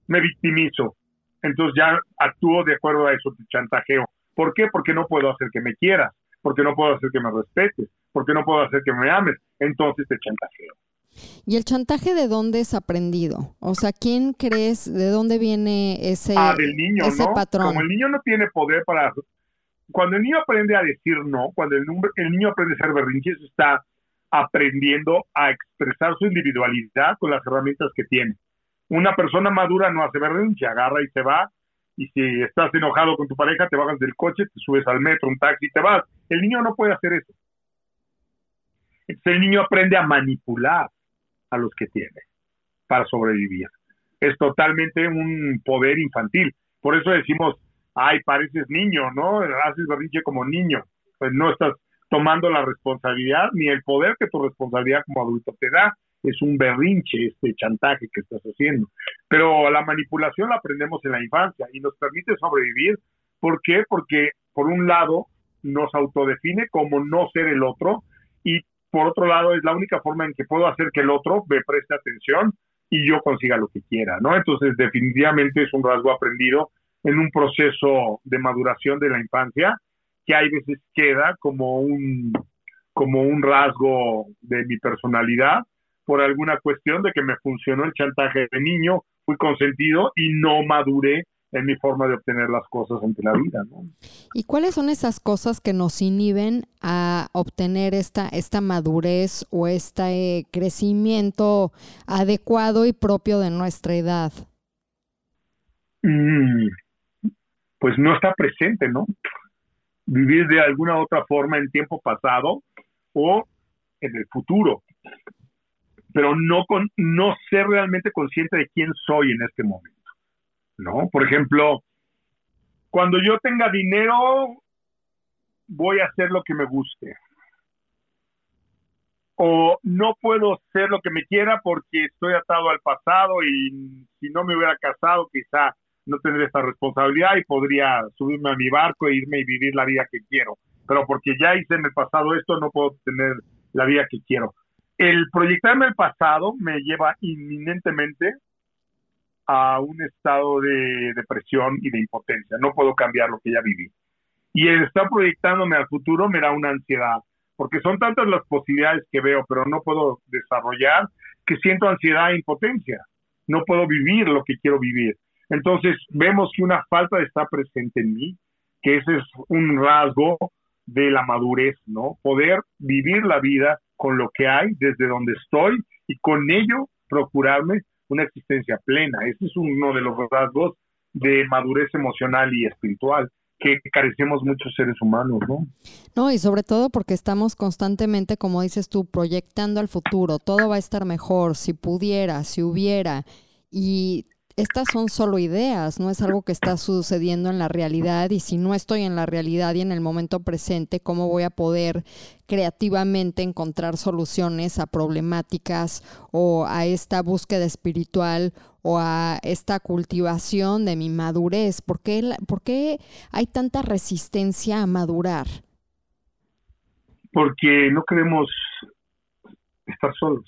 me victimizo. Entonces ya actúo de acuerdo a eso, te chantajeo. ¿Por qué? Porque no puedo hacer que me quieras, porque no puedo hacer que me respetes, porque no puedo hacer que me ames. Entonces te chantajeo. ¿Y el chantaje de dónde es aprendido? O sea, ¿quién crees, de dónde viene ese, ah, del niño, ese ¿no? patrón? Como el niño no tiene poder para... Cuando el niño aprende a decir no, cuando el, el niño aprende a ser berrinche, está aprendiendo a expresar su individualidad con las herramientas que tiene. Una persona madura no hace berrinche, agarra y se va. Y si estás enojado con tu pareja, te bajas del coche, te subes al metro, un taxi y te vas. El niño no puede hacer eso. el niño aprende a manipular a los que tiene para sobrevivir. Es totalmente un poder infantil. Por eso decimos, ay, pareces niño, ¿no? Haces berrinche como niño. Pues no estás tomando la responsabilidad ni el poder que tu responsabilidad como adulto te da es un berrinche este chantaje que estás haciendo. Pero la manipulación la aprendemos en la infancia y nos permite sobrevivir. ¿Por qué? Porque por un lado nos autodefine como no ser el otro y por otro lado es la única forma en que puedo hacer que el otro me preste atención y yo consiga lo que quiera, ¿no? Entonces definitivamente es un rasgo aprendido en un proceso de maduración de la infancia que hay veces queda como un como un rasgo de mi personalidad por alguna cuestión de que me funcionó el chantaje de niño, fui consentido y no maduré en mi forma de obtener las cosas ante la vida. ¿no? ¿Y cuáles son esas cosas que nos inhiben a obtener esta, esta madurez o este crecimiento adecuado y propio de nuestra edad? Mm, pues no está presente, ¿no? Vivir de alguna otra forma en tiempo pasado o en el futuro pero no, con, no ser realmente consciente de quién soy en este momento. ¿No? Por ejemplo, cuando yo tenga dinero, voy a hacer lo que me guste. O no puedo hacer lo que me quiera porque estoy atado al pasado y si no me hubiera casado, quizá no tendría esta responsabilidad y podría subirme a mi barco e irme y vivir la vida que quiero. Pero porque ya hice en el pasado esto, no puedo tener la vida que quiero el proyectarme el pasado me lleva inminentemente a un estado de depresión y de impotencia. No puedo cambiar lo que ya viví. Y el estar proyectándome al futuro me da una ansiedad, porque son tantas las posibilidades que veo, pero no puedo desarrollar, que siento ansiedad e impotencia. No puedo vivir lo que quiero vivir. Entonces vemos que una falta está presente en mí, que ese es un rasgo de la madurez, ¿no? Poder vivir la vida con lo que hay desde donde estoy y con ello procurarme una existencia plena. Ese es uno de los rasgos de madurez emocional y espiritual que carecemos muchos seres humanos, ¿no? No, y sobre todo porque estamos constantemente, como dices tú, proyectando al futuro, todo va a estar mejor, si pudiera, si hubiera, y estas son solo ideas, no es algo que está sucediendo en la realidad y si no estoy en la realidad y en el momento presente, ¿cómo voy a poder creativamente encontrar soluciones a problemáticas o a esta búsqueda espiritual o a esta cultivación de mi madurez? ¿Por qué, por qué hay tanta resistencia a madurar? Porque no queremos estar solos.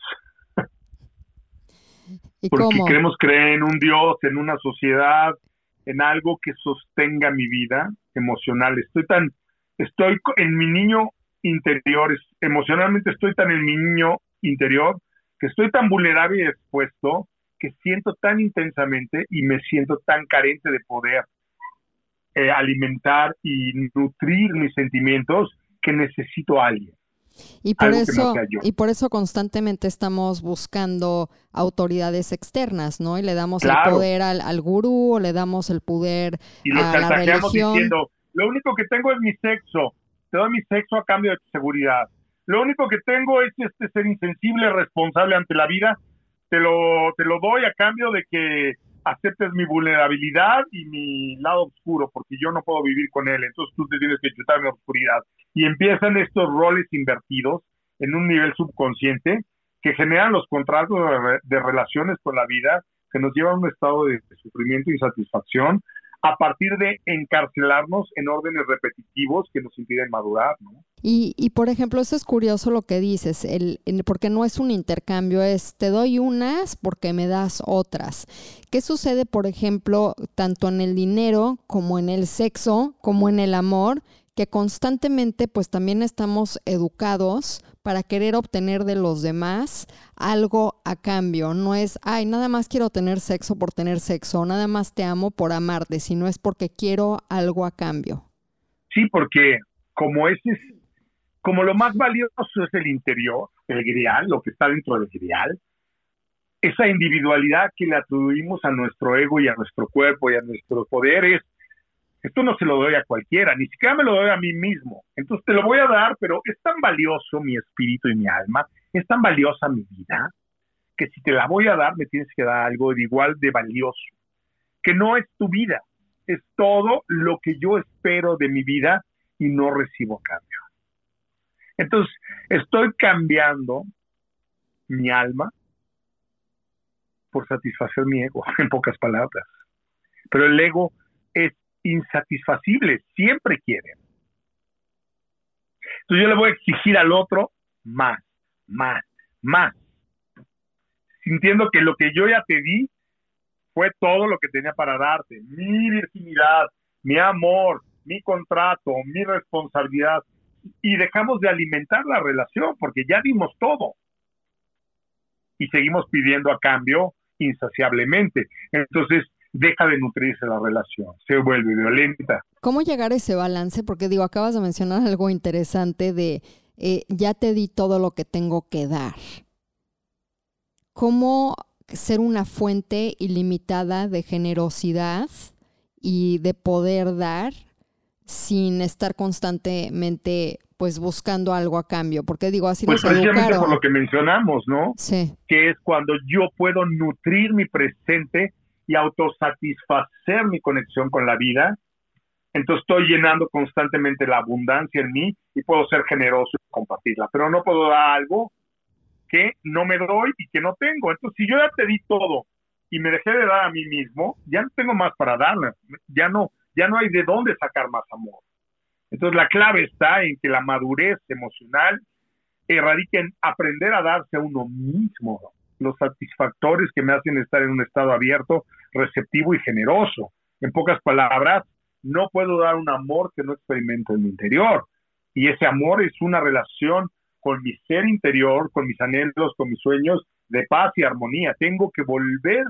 Porque queremos creer en un Dios, en una sociedad, en algo que sostenga mi vida emocional. Estoy tan, estoy en mi niño interior, emocionalmente estoy tan en mi niño interior, que estoy tan vulnerable y expuesto, que siento tan intensamente y me siento tan carente de poder eh, alimentar y nutrir mis sentimientos que necesito a alguien. Y por, eso, y por eso constantemente estamos buscando autoridades externas, ¿no? Y le damos el poder al, al, gurú o le damos el poder y a la religión. Diciendo, lo único que tengo es mi sexo, te doy mi sexo a cambio de tu seguridad. Lo único que tengo es este ser insensible, responsable ante la vida, te lo, te lo doy a cambio de que aceptes mi vulnerabilidad y mi lado oscuro, porque yo no puedo vivir con él, entonces tú te tienes que chutar mi oscuridad. Y empiezan estos roles invertidos en un nivel subconsciente que generan los contratos de, relaciones con la vida, que nos llevan a un estado de, sufrimiento y insatisfacción, a partir de encarcelarnos en órdenes repetitivos que nos impiden madurar, ¿no? Y, y, por ejemplo, eso es curioso lo que dices, el, porque no es un intercambio, es te doy unas porque me das otras. ¿Qué sucede, por ejemplo, tanto en el dinero como en el sexo, como en el amor? que constantemente pues también estamos educados para querer obtener de los demás algo a cambio. No es, ay, nada más quiero tener sexo por tener sexo, nada más te amo por amarte, sino es porque quiero algo a cambio. Sí, porque como ese es como lo más valioso es el interior, el grial, lo que está dentro del grial, esa individualidad que le atribuimos a nuestro ego y a nuestro cuerpo y a nuestros poderes, esto no se lo doy a cualquiera, ni siquiera me lo doy a mí mismo. Entonces te lo voy a dar, pero es tan valioso mi espíritu y mi alma, es tan valiosa mi vida, que si te la voy a dar, me tienes que dar algo de igual de valioso, que no es tu vida, es todo lo que yo espero de mi vida y no recibo cambio. Entonces, estoy cambiando mi alma por satisfacer mi ego, en pocas palabras. Pero el ego es insatisfacible, siempre quiere. Entonces yo le voy a exigir al otro más, más, más, sintiendo que lo que yo ya te di fue todo lo que tenía para darte, mi virginidad, mi amor, mi contrato, mi responsabilidad, y dejamos de alimentar la relación porque ya dimos todo. Y seguimos pidiendo a cambio insaciablemente. Entonces, deja de nutrirse la relación, se vuelve violenta. ¿Cómo llegar a ese balance? Porque digo, acabas de mencionar algo interesante de eh, ya te di todo lo que tengo que dar. ¿Cómo ser una fuente ilimitada de generosidad y de poder dar sin estar constantemente pues buscando algo a cambio, porque digo así pues precisamente por lo que mencionamos, ¿no? Sí. Que es cuando yo puedo nutrir mi presente y autosatisfacer mi conexión con la vida, entonces estoy llenando constantemente la abundancia en mí y puedo ser generoso y compartirla, pero no puedo dar algo que no me doy y que no tengo. Entonces, si yo ya te di todo y me dejé de dar a mí mismo, ya no tengo más para darle, ya no, ya no hay de dónde sacar más amor. Entonces la clave está en que la madurez emocional radica en aprender a darse a uno mismo los satisfactores que me hacen estar en un estado abierto, receptivo y generoso. En pocas palabras, no puedo dar un amor que no experimento en mi interior. Y ese amor es una relación con mi ser interior, con mis anhelos, con mis sueños de paz y armonía. Tengo que volver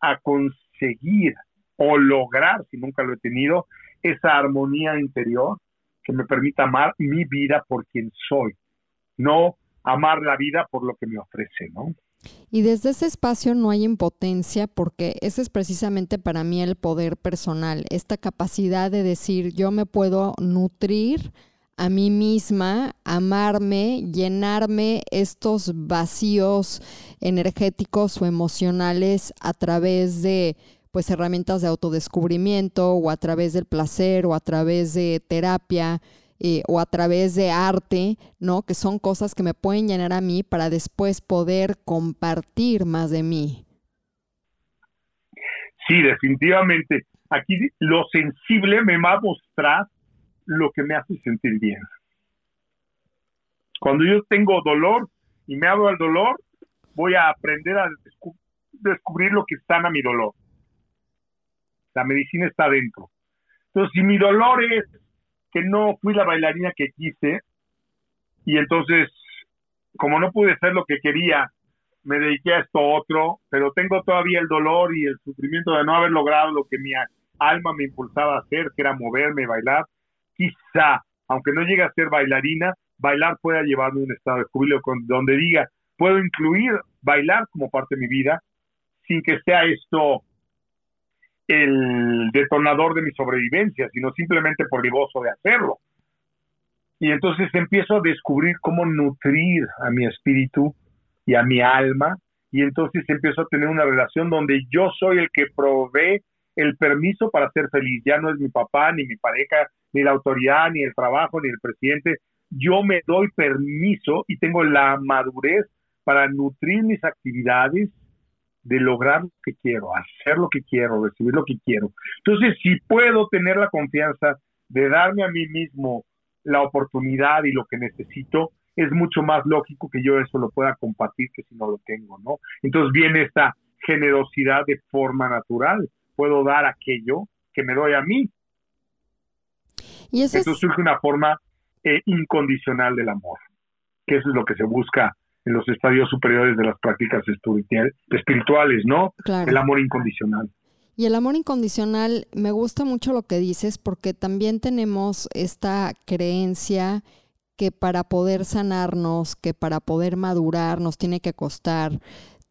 a conseguir o lograr, si nunca lo he tenido, esa armonía interior que me permita amar mi vida por quien soy, no amar la vida por lo que me ofrece, ¿no? Y desde ese espacio no hay impotencia porque ese es precisamente para mí el poder personal, esta capacidad de decir yo me puedo nutrir a mí misma, amarme, llenarme estos vacíos energéticos o emocionales a través de pues herramientas de autodescubrimiento o a través del placer o a través de terapia eh, o a través de arte, ¿no? Que son cosas que me pueden llenar a mí para después poder compartir más de mí. Sí, definitivamente. Aquí lo sensible me va a mostrar lo que me hace sentir bien. Cuando yo tengo dolor y me abro al dolor, voy a aprender a descubrir lo que sana mi dolor. La medicina está dentro. Entonces, si mi dolor es que no fui la bailarina que quise y entonces, como no pude hacer lo que quería, me dediqué a esto otro, pero tengo todavía el dolor y el sufrimiento de no haber logrado lo que mi alma me impulsaba a hacer, que era moverme, bailar. Quizá, aunque no llegue a ser bailarina, bailar pueda llevarme a un estado de júbilo donde diga, puedo incluir bailar como parte de mi vida sin que sea esto el detonador de mi sobrevivencia, sino simplemente por el gozo de hacerlo. Y entonces empiezo a descubrir cómo nutrir a mi espíritu y a mi alma, y entonces empiezo a tener una relación donde yo soy el que provee el permiso para ser feliz. Ya no es mi papá, ni mi pareja, ni la autoridad, ni el trabajo, ni el presidente. Yo me doy permiso y tengo la madurez para nutrir mis actividades de lograr lo que quiero, hacer lo que quiero, recibir lo que quiero. Entonces, si puedo tener la confianza de darme a mí mismo la oportunidad y lo que necesito, es mucho más lógico que yo eso lo pueda compartir que si no lo tengo, ¿no? Entonces viene esta generosidad de forma natural. Puedo dar aquello que me doy a mí. Y eso Entonces surge una forma eh, incondicional del amor, que eso es lo que se busca en los estadios superiores de las prácticas espirituales, ¿no? El amor incondicional. Y el amor incondicional, me gusta mucho lo que dices porque también tenemos esta creencia que para poder sanarnos, que para poder madurar nos tiene que costar,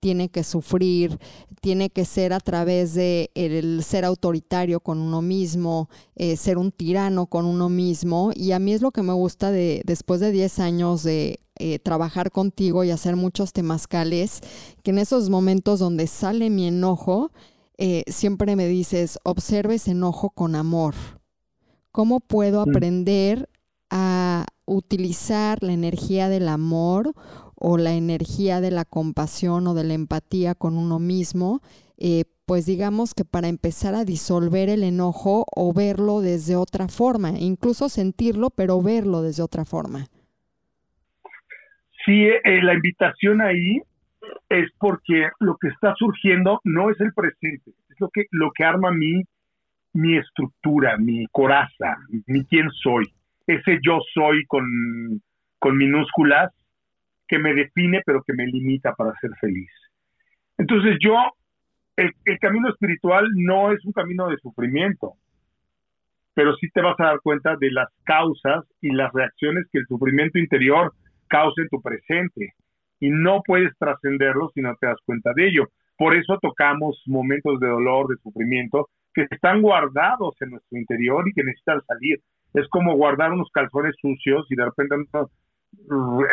tiene que sufrir, tiene que ser a través de el ser autoritario con uno mismo, eh, ser un tirano con uno mismo. Y a mí es lo que me gusta de después de 10 años de eh, trabajar contigo y hacer muchos temazcales, que en esos momentos donde sale mi enojo, eh, siempre me dices, observe ese enojo con amor. ¿Cómo puedo mm. aprender a utilizar la energía del amor o la energía de la compasión o de la empatía con uno mismo, eh, pues digamos que para empezar a disolver el enojo o verlo desde otra forma, incluso sentirlo, pero verlo desde otra forma. Sí, eh, la invitación ahí es porque lo que está surgiendo no es el presente, es lo que, lo que arma mi, mi estructura, mi coraza, mi quién soy. Ese yo soy con, con minúsculas que me define pero que me limita para ser feliz. Entonces yo, el, el camino espiritual no es un camino de sufrimiento, pero sí te vas a dar cuenta de las causas y las reacciones que el sufrimiento interior causa en tu presente y no puedes trascenderlo si no te das cuenta de ello. Por eso tocamos momentos de dolor, de sufrimiento, que están guardados en nuestro interior y que necesitan salir. Es como guardar unos calzones sucios y de repente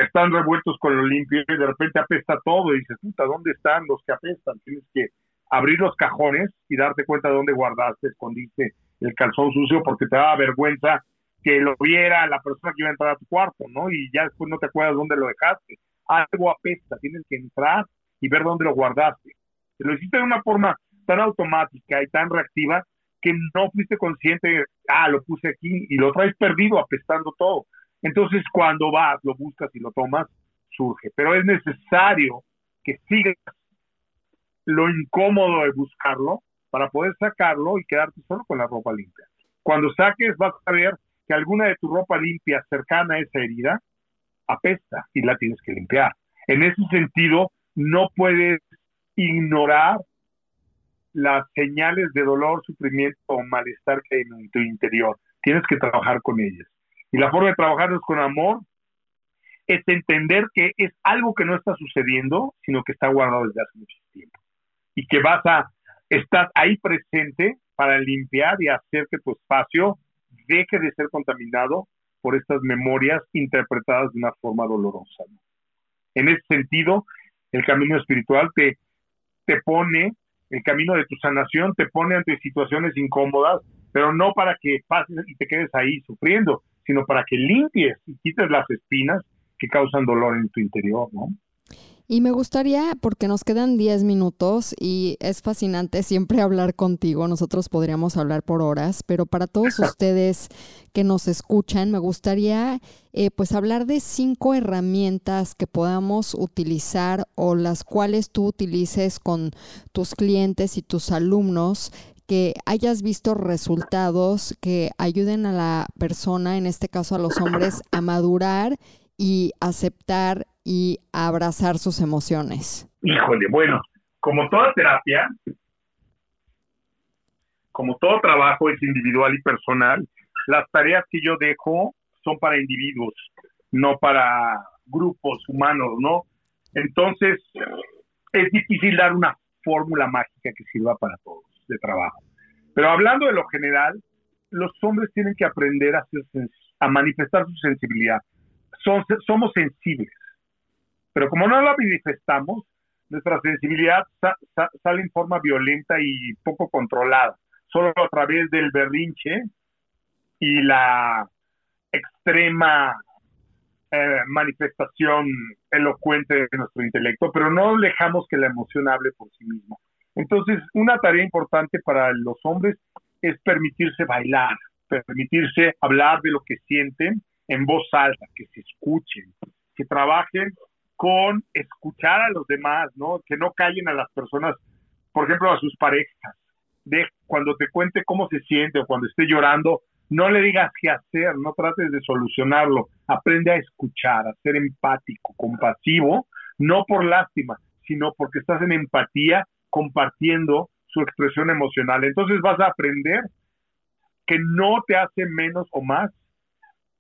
están revueltos con lo limpio y de repente apesta todo y dices, puta, ¿dónde están los que apestan? Tienes que abrir los cajones y darte cuenta de dónde guardaste, escondiste el calzón sucio porque te da vergüenza que lo viera la persona que iba a entrar a tu cuarto, ¿no? Y ya después no te acuerdas dónde lo dejaste. Algo apesta, tienes que entrar y ver dónde lo guardaste. Lo hiciste de una forma tan automática y tan reactiva que no fuiste consciente, ah, lo puse aquí y lo traes perdido apestando todo. Entonces, cuando vas, lo buscas y lo tomas, surge. Pero es necesario que sigas lo incómodo de buscarlo para poder sacarlo y quedarte solo con la ropa limpia. Cuando saques, vas a ver que alguna de tu ropa limpia cercana a esa herida apesta y la tienes que limpiar. En ese sentido, no puedes ignorar las señales de dolor, sufrimiento o malestar que hay en tu interior. Tienes que trabajar con ellas. Y la forma de trabajarlos con amor es entender que es algo que no está sucediendo, sino que está guardado desde hace mucho tiempo. Y que vas a estar ahí presente para limpiar y hacer que tu espacio deje de ser contaminado por estas memorias interpretadas de una forma dolorosa. En ese sentido, el camino espiritual te, te pone el camino de tu sanación te pone ante situaciones incómodas, pero no para que pases y te quedes ahí sufriendo, sino para que limpies y quites las espinas que causan dolor en tu interior, ¿no? Y me gustaría, porque nos quedan 10 minutos y es fascinante siempre hablar contigo, nosotros podríamos hablar por horas, pero para todos ustedes que nos escuchan, me gustaría eh, pues hablar de cinco herramientas que podamos utilizar o las cuales tú utilices con tus clientes y tus alumnos que hayas visto resultados que ayuden a la persona, en este caso a los hombres, a madurar y aceptar y abrazar sus emociones? Híjole, bueno, como toda terapia, como todo trabajo es individual y personal, las tareas que yo dejo son para individuos, no para grupos humanos, ¿no? Entonces, es difícil dar una fórmula mágica que sirva para todos de trabajo. Pero hablando de lo general, los hombres tienen que aprender a, a manifestar su sensibilidad. somos sensibles pero como no la manifestamos, nuestra sensibilidad sale en forma violenta y poco controlada, solo a través del berrinche y la extrema eh, manifestación elocuente de nuestro intelecto, pero no dejamos que la emoción hable por sí misma. Entonces, una tarea importante para los hombres es permitirse bailar, permitirse hablar de lo que sienten en voz alta, que se escuchen, que trabajen con escuchar a los demás, ¿no? Que no callen a las personas, por ejemplo, a sus parejas. De cuando te cuente cómo se siente o cuando esté llorando, no le digas qué hacer, no trates de solucionarlo. Aprende a escuchar, a ser empático, compasivo, no por lástima, sino porque estás en empatía compartiendo su expresión emocional. Entonces vas a aprender que no te hace menos o más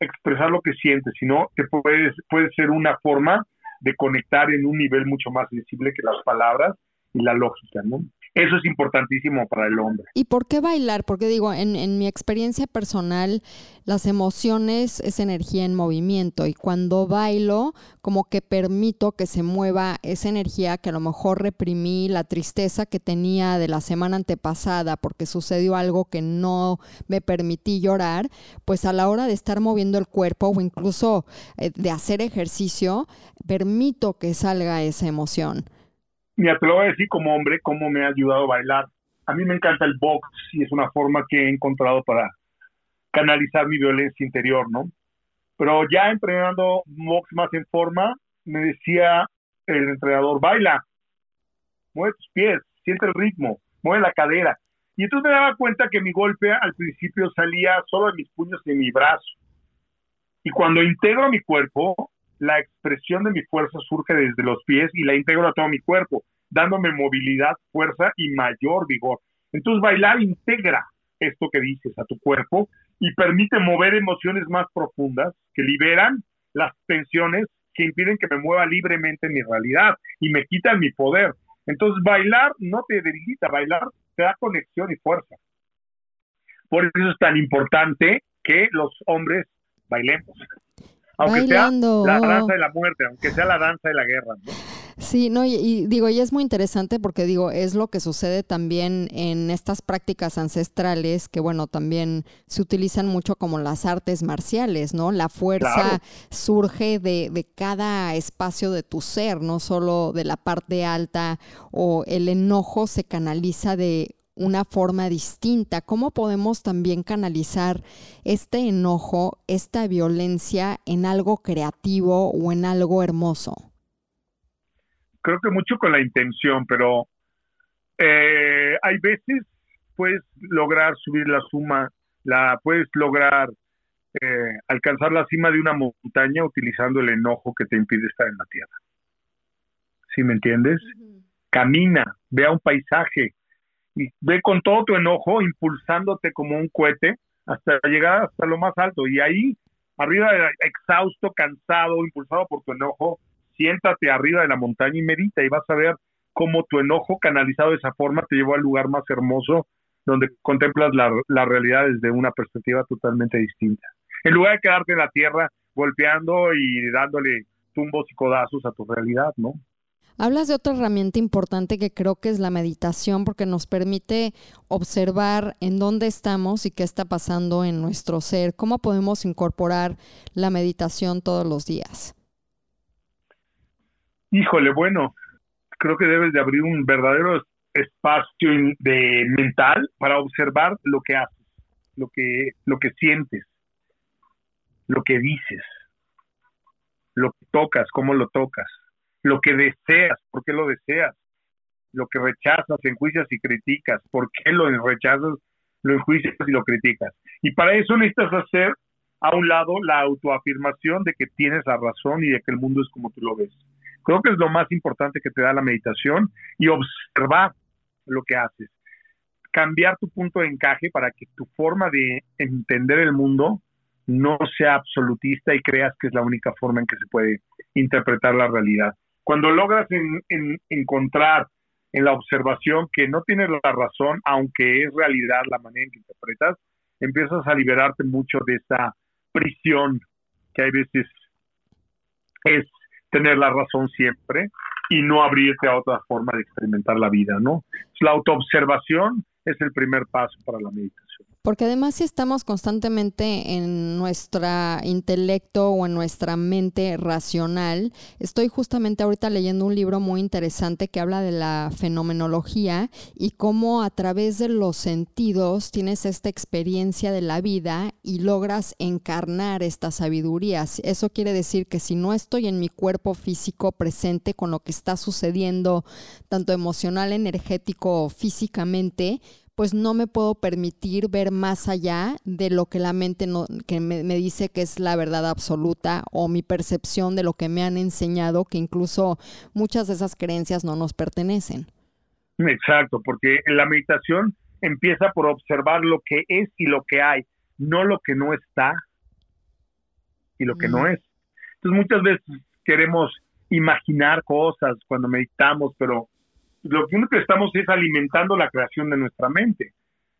expresar lo que sientes, sino que puedes, puede ser una forma de conectar en un nivel mucho más sensible que las palabras y la lógica, ¿no? Eso es importantísimo para el hombre. ¿Y por qué bailar? Porque digo, en, en, mi experiencia personal, las emociones es energía en movimiento y cuando bailo, como que permito que se mueva esa energía que a lo mejor reprimí, la tristeza que tenía de la semana antepasada porque sucedió algo que no me permití llorar, pues a la hora de estar moviendo el cuerpo o incluso eh, de hacer ejercicio, permito que salga esa emoción. Mira, te lo voy a decir como hombre, cómo me ha ayudado a bailar. A mí me encanta el box y es una forma que he encontrado para canalizar mi violencia interior, ¿no? Pero ya entrenando box más en forma, me decía el entrenador, baila, mueve tus pies, siente el ritmo, mueve la cadera. Y entonces me daba cuenta que mi golpe al principio salía solo de mis puños y de mi brazo. Y cuando integro mi cuerpo, la expresión de mi fuerza surge desde los pies y la integro a todo mi cuerpo, dándome movilidad, fuerza y mayor vigor. Entonces bailar integra esto que dices a tu cuerpo y permite mover emociones más profundas que liberan las tensiones que impiden que me mueva libremente en mi realidad y me quitan mi poder. Entonces bailar no te debilita, bailar te da conexión y fuerza. Por eso es tan importante que los hombres bailemos aunque sea la danza de la muerte, aunque sea la danza de la guerra. Sí, no, y, digo, y es muy interesante porque digo, es lo que sucede también en estas prácticas ancestrales que, bueno, también se utilizan mucho como las artes marciales, ¿no? La fuerza surge de, de cada espacio de tu ser, no solo de la parte alta o el enojo se canaliza de una forma distinta. ¿Cómo podemos también canalizar este enojo, esta violencia en algo creativo o en algo hermoso? Creo que mucho con la intención, pero eh, hay veces puedes lograr subir la suma, la puedes lograr eh, alcanzar la cima de una montaña utilizando el enojo que te impide estar en la tierra. ¿Sí me entiendes? Camina, vea un paisaje, y ve con todo tu enojo impulsándote como un cohete hasta llegar hasta lo más alto. Y ahí, arriba, exhausto, cansado, impulsado por tu enojo, siéntate arriba de la montaña y medita y vas a ver cómo tu enojo canalizado de esa forma te llevó al lugar más hermoso donde contemplas la, la realidad desde una perspectiva totalmente distinta. En lugar de quedarte en la tierra golpeando y dándole tumbos y codazos a tu realidad, ¿no? Hablas de otra herramienta importante que creo que es la meditación porque nos permite observar en dónde estamos y qué está pasando en nuestro ser. ¿Cómo podemos incorporar la meditación todos los días? Híjole, bueno, creo que debes de abrir un verdadero espacio de mental para observar lo que haces, lo que, lo que sientes, lo que dices, lo que tocas, cómo lo tocas, lo que deseas, por qué lo deseas, lo que rechazas, enjuicias y criticas, por qué lo rechazas, lo enjuicias y lo criticas. Y para eso necesitas hacer a un lado la autoafirmación de que tienes la razón y de que el mundo es como tú lo ves. Creo que es lo más importante que te da la meditación y observar lo que haces. Cambiar tu punto de encaje para que tu forma de entender el mundo no sea absolutista y creas que es la única forma en que se puede interpretar la realidad. Cuando logras encontrar en la observación que no tienes la razón, aunque es realidad la manera en que interpretas, empiezas a liberarte mucho de esa prisión que hay veces es tener la razón siempre y no abrirte a otra forma de experimentar la vida, ¿no? La autoobservación es el primer paso para la meditación. Porque además si estamos constantemente en nuestro intelecto o en nuestra mente racional, estoy justamente ahorita leyendo un libro muy interesante que habla de la fenomenología y cómo a través de los sentidos tienes esta experiencia de la vida y logras encarnar estas sabidurías. Eso quiere decir que si no estoy en mi cuerpo físico presente con lo que está sucediendo, tanto emocional, energético o físicamente, pues no me puedo permitir ver más allá de lo que la mente no, que me, dice que es la verdad absoluta o mi percepción de lo que me han enseñado, que incluso muchas de esas creencias no nos pertenecen. Exacto, porque la meditación empieza por observar lo que es y lo que hay, no lo que no está y lo que no es. Entonces muchas veces queremos imaginar cosas cuando meditamos, pero lo único que estamos es alimentando la creación de nuestra mente.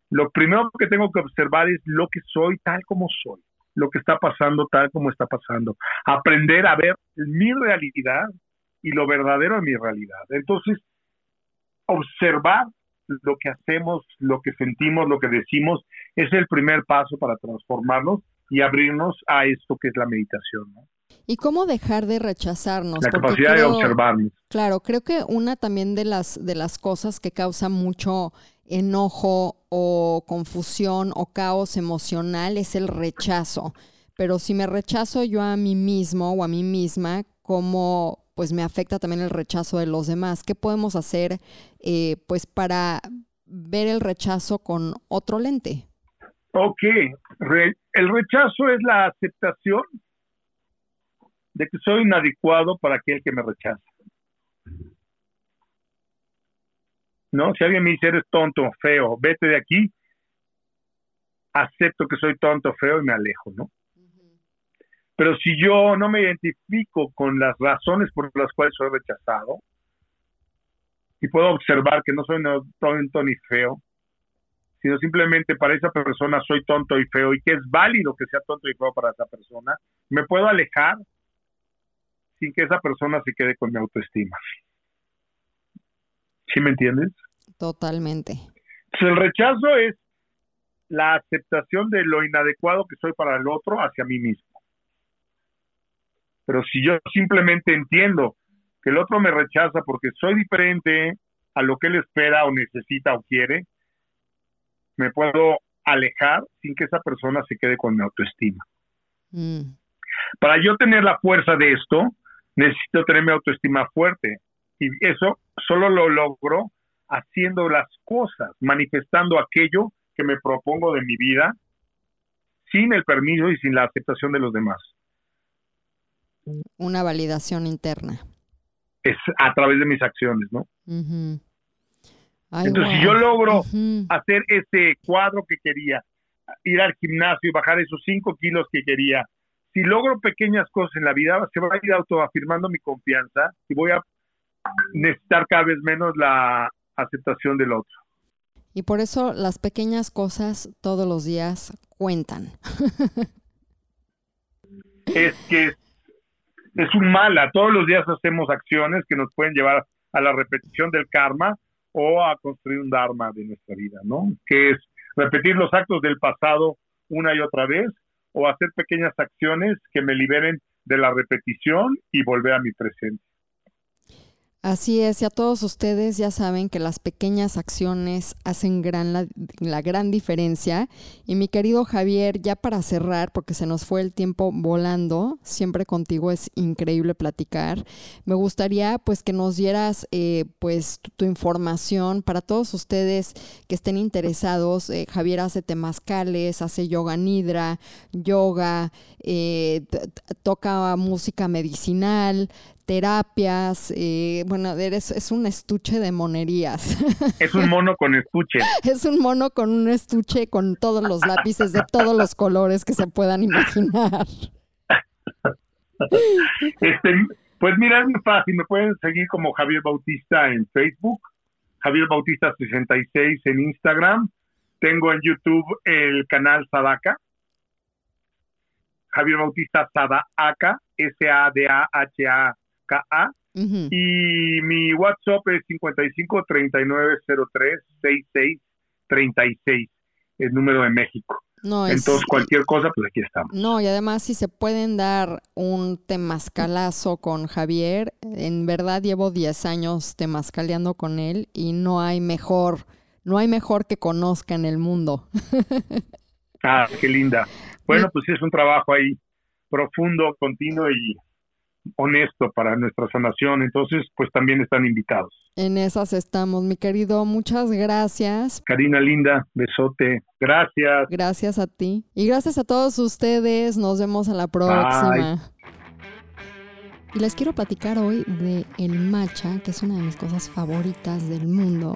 Lo primero que tengo que observar es lo que soy tal como soy, lo que está pasando tal como está pasando. Aprender a ver mi realidad y lo verdadero de mi realidad. Entonces, observar lo que hacemos, lo que sentimos, lo que decimos, es el primer paso para transformarnos y abrirnos a esto que es la meditación. ¿no? ¿Y cómo dejar de rechazarnos? La capacidad de observarnos. Claro, creo que una también de las, de las cosas que causa mucho enojo o confusión o caos emocional es el rechazo. Pero si me rechazo yo a mí mismo o a mí misma, ¿cómo pues me afecta también el rechazo de los demás? ¿Qué podemos hacer eh, pues para ver el rechazo con otro lente? Ok, el rechazo es la aceptación de que soy inadecuado para aquel que me rechaza. ¿No? Si alguien me dice eres tonto, feo, vete de aquí, acepto que soy tonto, feo y me alejo, ¿no? Pero si yo no me identifico con las razones por las cuales soy rechazado y puedo observar que no soy tonto ni feo, sino simplemente para esa persona soy tonto y feo y que es válido que sea tonto y feo para esa persona, me puedo alejar sin que esa persona se quede con mi autoestima. ¿Sí me entiendes? Totalmente. el rechazo es la aceptación de lo inadecuado que soy para el otro hacia mí mismo. Pero si yo simplemente entiendo que el otro me rechaza porque soy diferente a lo que él espera o necesita o quiere, me puedo alejar sin que esa persona se quede con mi autoestima. Mm. Para yo tener la fuerza de esto, necesito tener mi autoestima fuerte. Y eso solo lo logro haciendo las cosas, manifestando aquello que me propongo de mi vida sin el permiso y sin la aceptación de los demás. Una validación interna. Es a través de mis acciones, ¿no? Entonces, si yo logro hacer ese cuadro que quería, ir al gimnasio y bajar esos cinco kilos que quería, si logro pequeñas cosas en la vida, se va a ir autoafirmando mi confianza y voy a necesitar cada vez menos la aceptación del otro. Y por eso las pequeñas cosas todos los días cuentan. es que es un mala. Todos los días hacemos acciones que nos pueden llevar a la repetición del karma o a construir un dharma de nuestra vida, ¿no? Que es repetir los actos del pasado una y otra vez o hacer pequeñas acciones que me liberen de la repetición y volver a mi presente. Así es, y a todos ustedes ya saben que las pequeñas acciones hacen gran la, gran diferencia. Y mi querido Javier, ya para cerrar, porque se nos fue el tiempo volando, siempre contigo es increíble platicar. Me gustaría pues que nos dieras eh, pues tu, tu, información para todos ustedes que estén interesados. Eh, Javier hace temazcales, hace yoga nidra, yoga, eh, toca música medicinal, terapias, eh, bueno, eres, es un estuche de monerías. Es un mono con estuche. es un mono con un estuche con todos los lápices de todos los colores que se puedan imaginar. Este, pues mira, es muy fácil, me pueden seguir como Javier Bautista en Facebook, Javier Bautista 66 en Instagram, tengo en YouTube el canal Sadaka, Javier Bautista Sadaka, S-A-D-A-H-A a uh -huh. y mi WhatsApp es 55 39 03 66 36, el número de México. No, Entonces, es, cualquier cosa, pues aquí estamos. No, y además, si se pueden dar un temazcalazo con Javier, en verdad llevo 10 años temazcaleando con él y no hay mejor, no hay mejor que conozca en el mundo. ah, qué linda. Bueno, pues sí, es un trabajo ahí profundo, continuo y honesto para nuestra sanación, entonces pues también están invitados. En esas estamos, mi querido, muchas gracias. Karina Linda, besote, gracias. Gracias a ti y gracias a todos ustedes, nos vemos a la próxima. Bye. Y les quiero platicar hoy de el matcha, que es una de mis cosas favoritas del mundo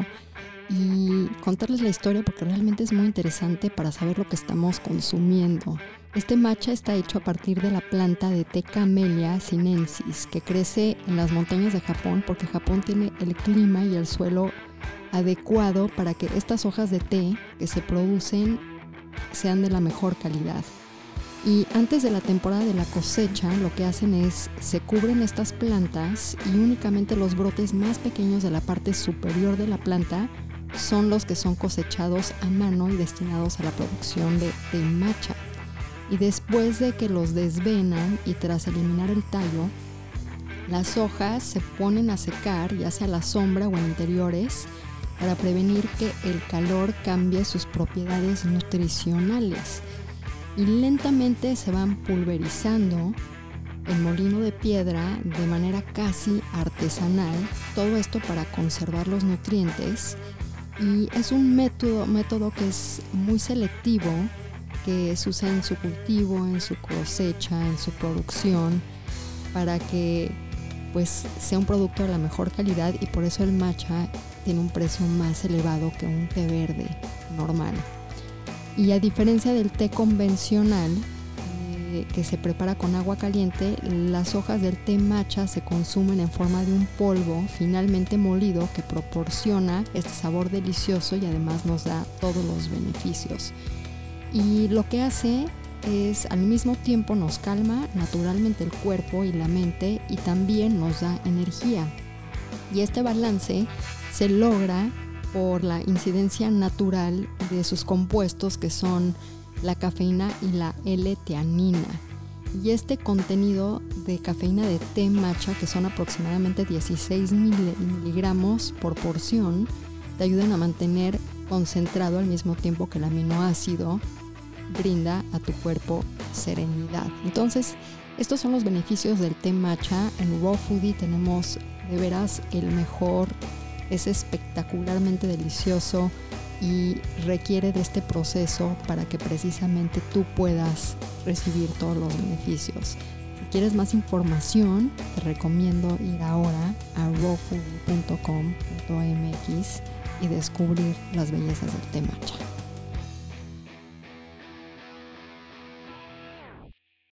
y contarles la historia porque realmente es muy interesante para saber lo que estamos consumiendo. Este matcha está hecho a partir de la planta de té Camellia sinensis, que crece en las montañas de Japón porque Japón tiene el clima y el suelo adecuado para que estas hojas de té que se producen sean de la mejor calidad. Y antes de la temporada de la cosecha, lo que hacen es se cubren estas plantas y únicamente los brotes más pequeños de la parte superior de la planta son los que son cosechados a mano y destinados a la producción de, de matcha y después de que los desvenan y tras eliminar el tallo, las hojas se ponen a secar ya sea a la sombra o en interiores para prevenir que el calor cambie sus propiedades nutricionales. Y lentamente se van pulverizando en molino de piedra de manera casi artesanal, todo esto para conservar los nutrientes. Y es un método, método que es muy selectivo que se usa en su cultivo, en su cosecha, en su producción, para que pues sea un producto de la mejor calidad y por eso el matcha tiene un precio más elevado que un té verde normal. Y a diferencia del té convencional, eh, que se prepara con agua caliente, las hojas del té matcha se consumen en forma de un polvo finalmente molido que proporciona este sabor delicioso y además nos da todos los beneficios y lo que hace es al mismo tiempo nos calma naturalmente el cuerpo y la mente y también nos da energía. Y este balance se logra por la incidencia natural de sus compuestos que son la cafeína y la L-teanina. Y este contenido de cafeína de té matcha, que son aproximadamente 16 miligramos por porción, te ayudan a mantener concentrado al mismo tiempo que el aminoácido brinda a tu cuerpo serenidad. Entonces, estos son los beneficios del té matcha. En Raw Foodie tenemos de veras el mejor, es espectacularmente delicioso y requiere de este proceso para que precisamente tú puedas recibir todos los beneficios. Si quieres más información, te recomiendo ir ahora a rawfoodie.com.mx y descubrir las bellezas del té matcha.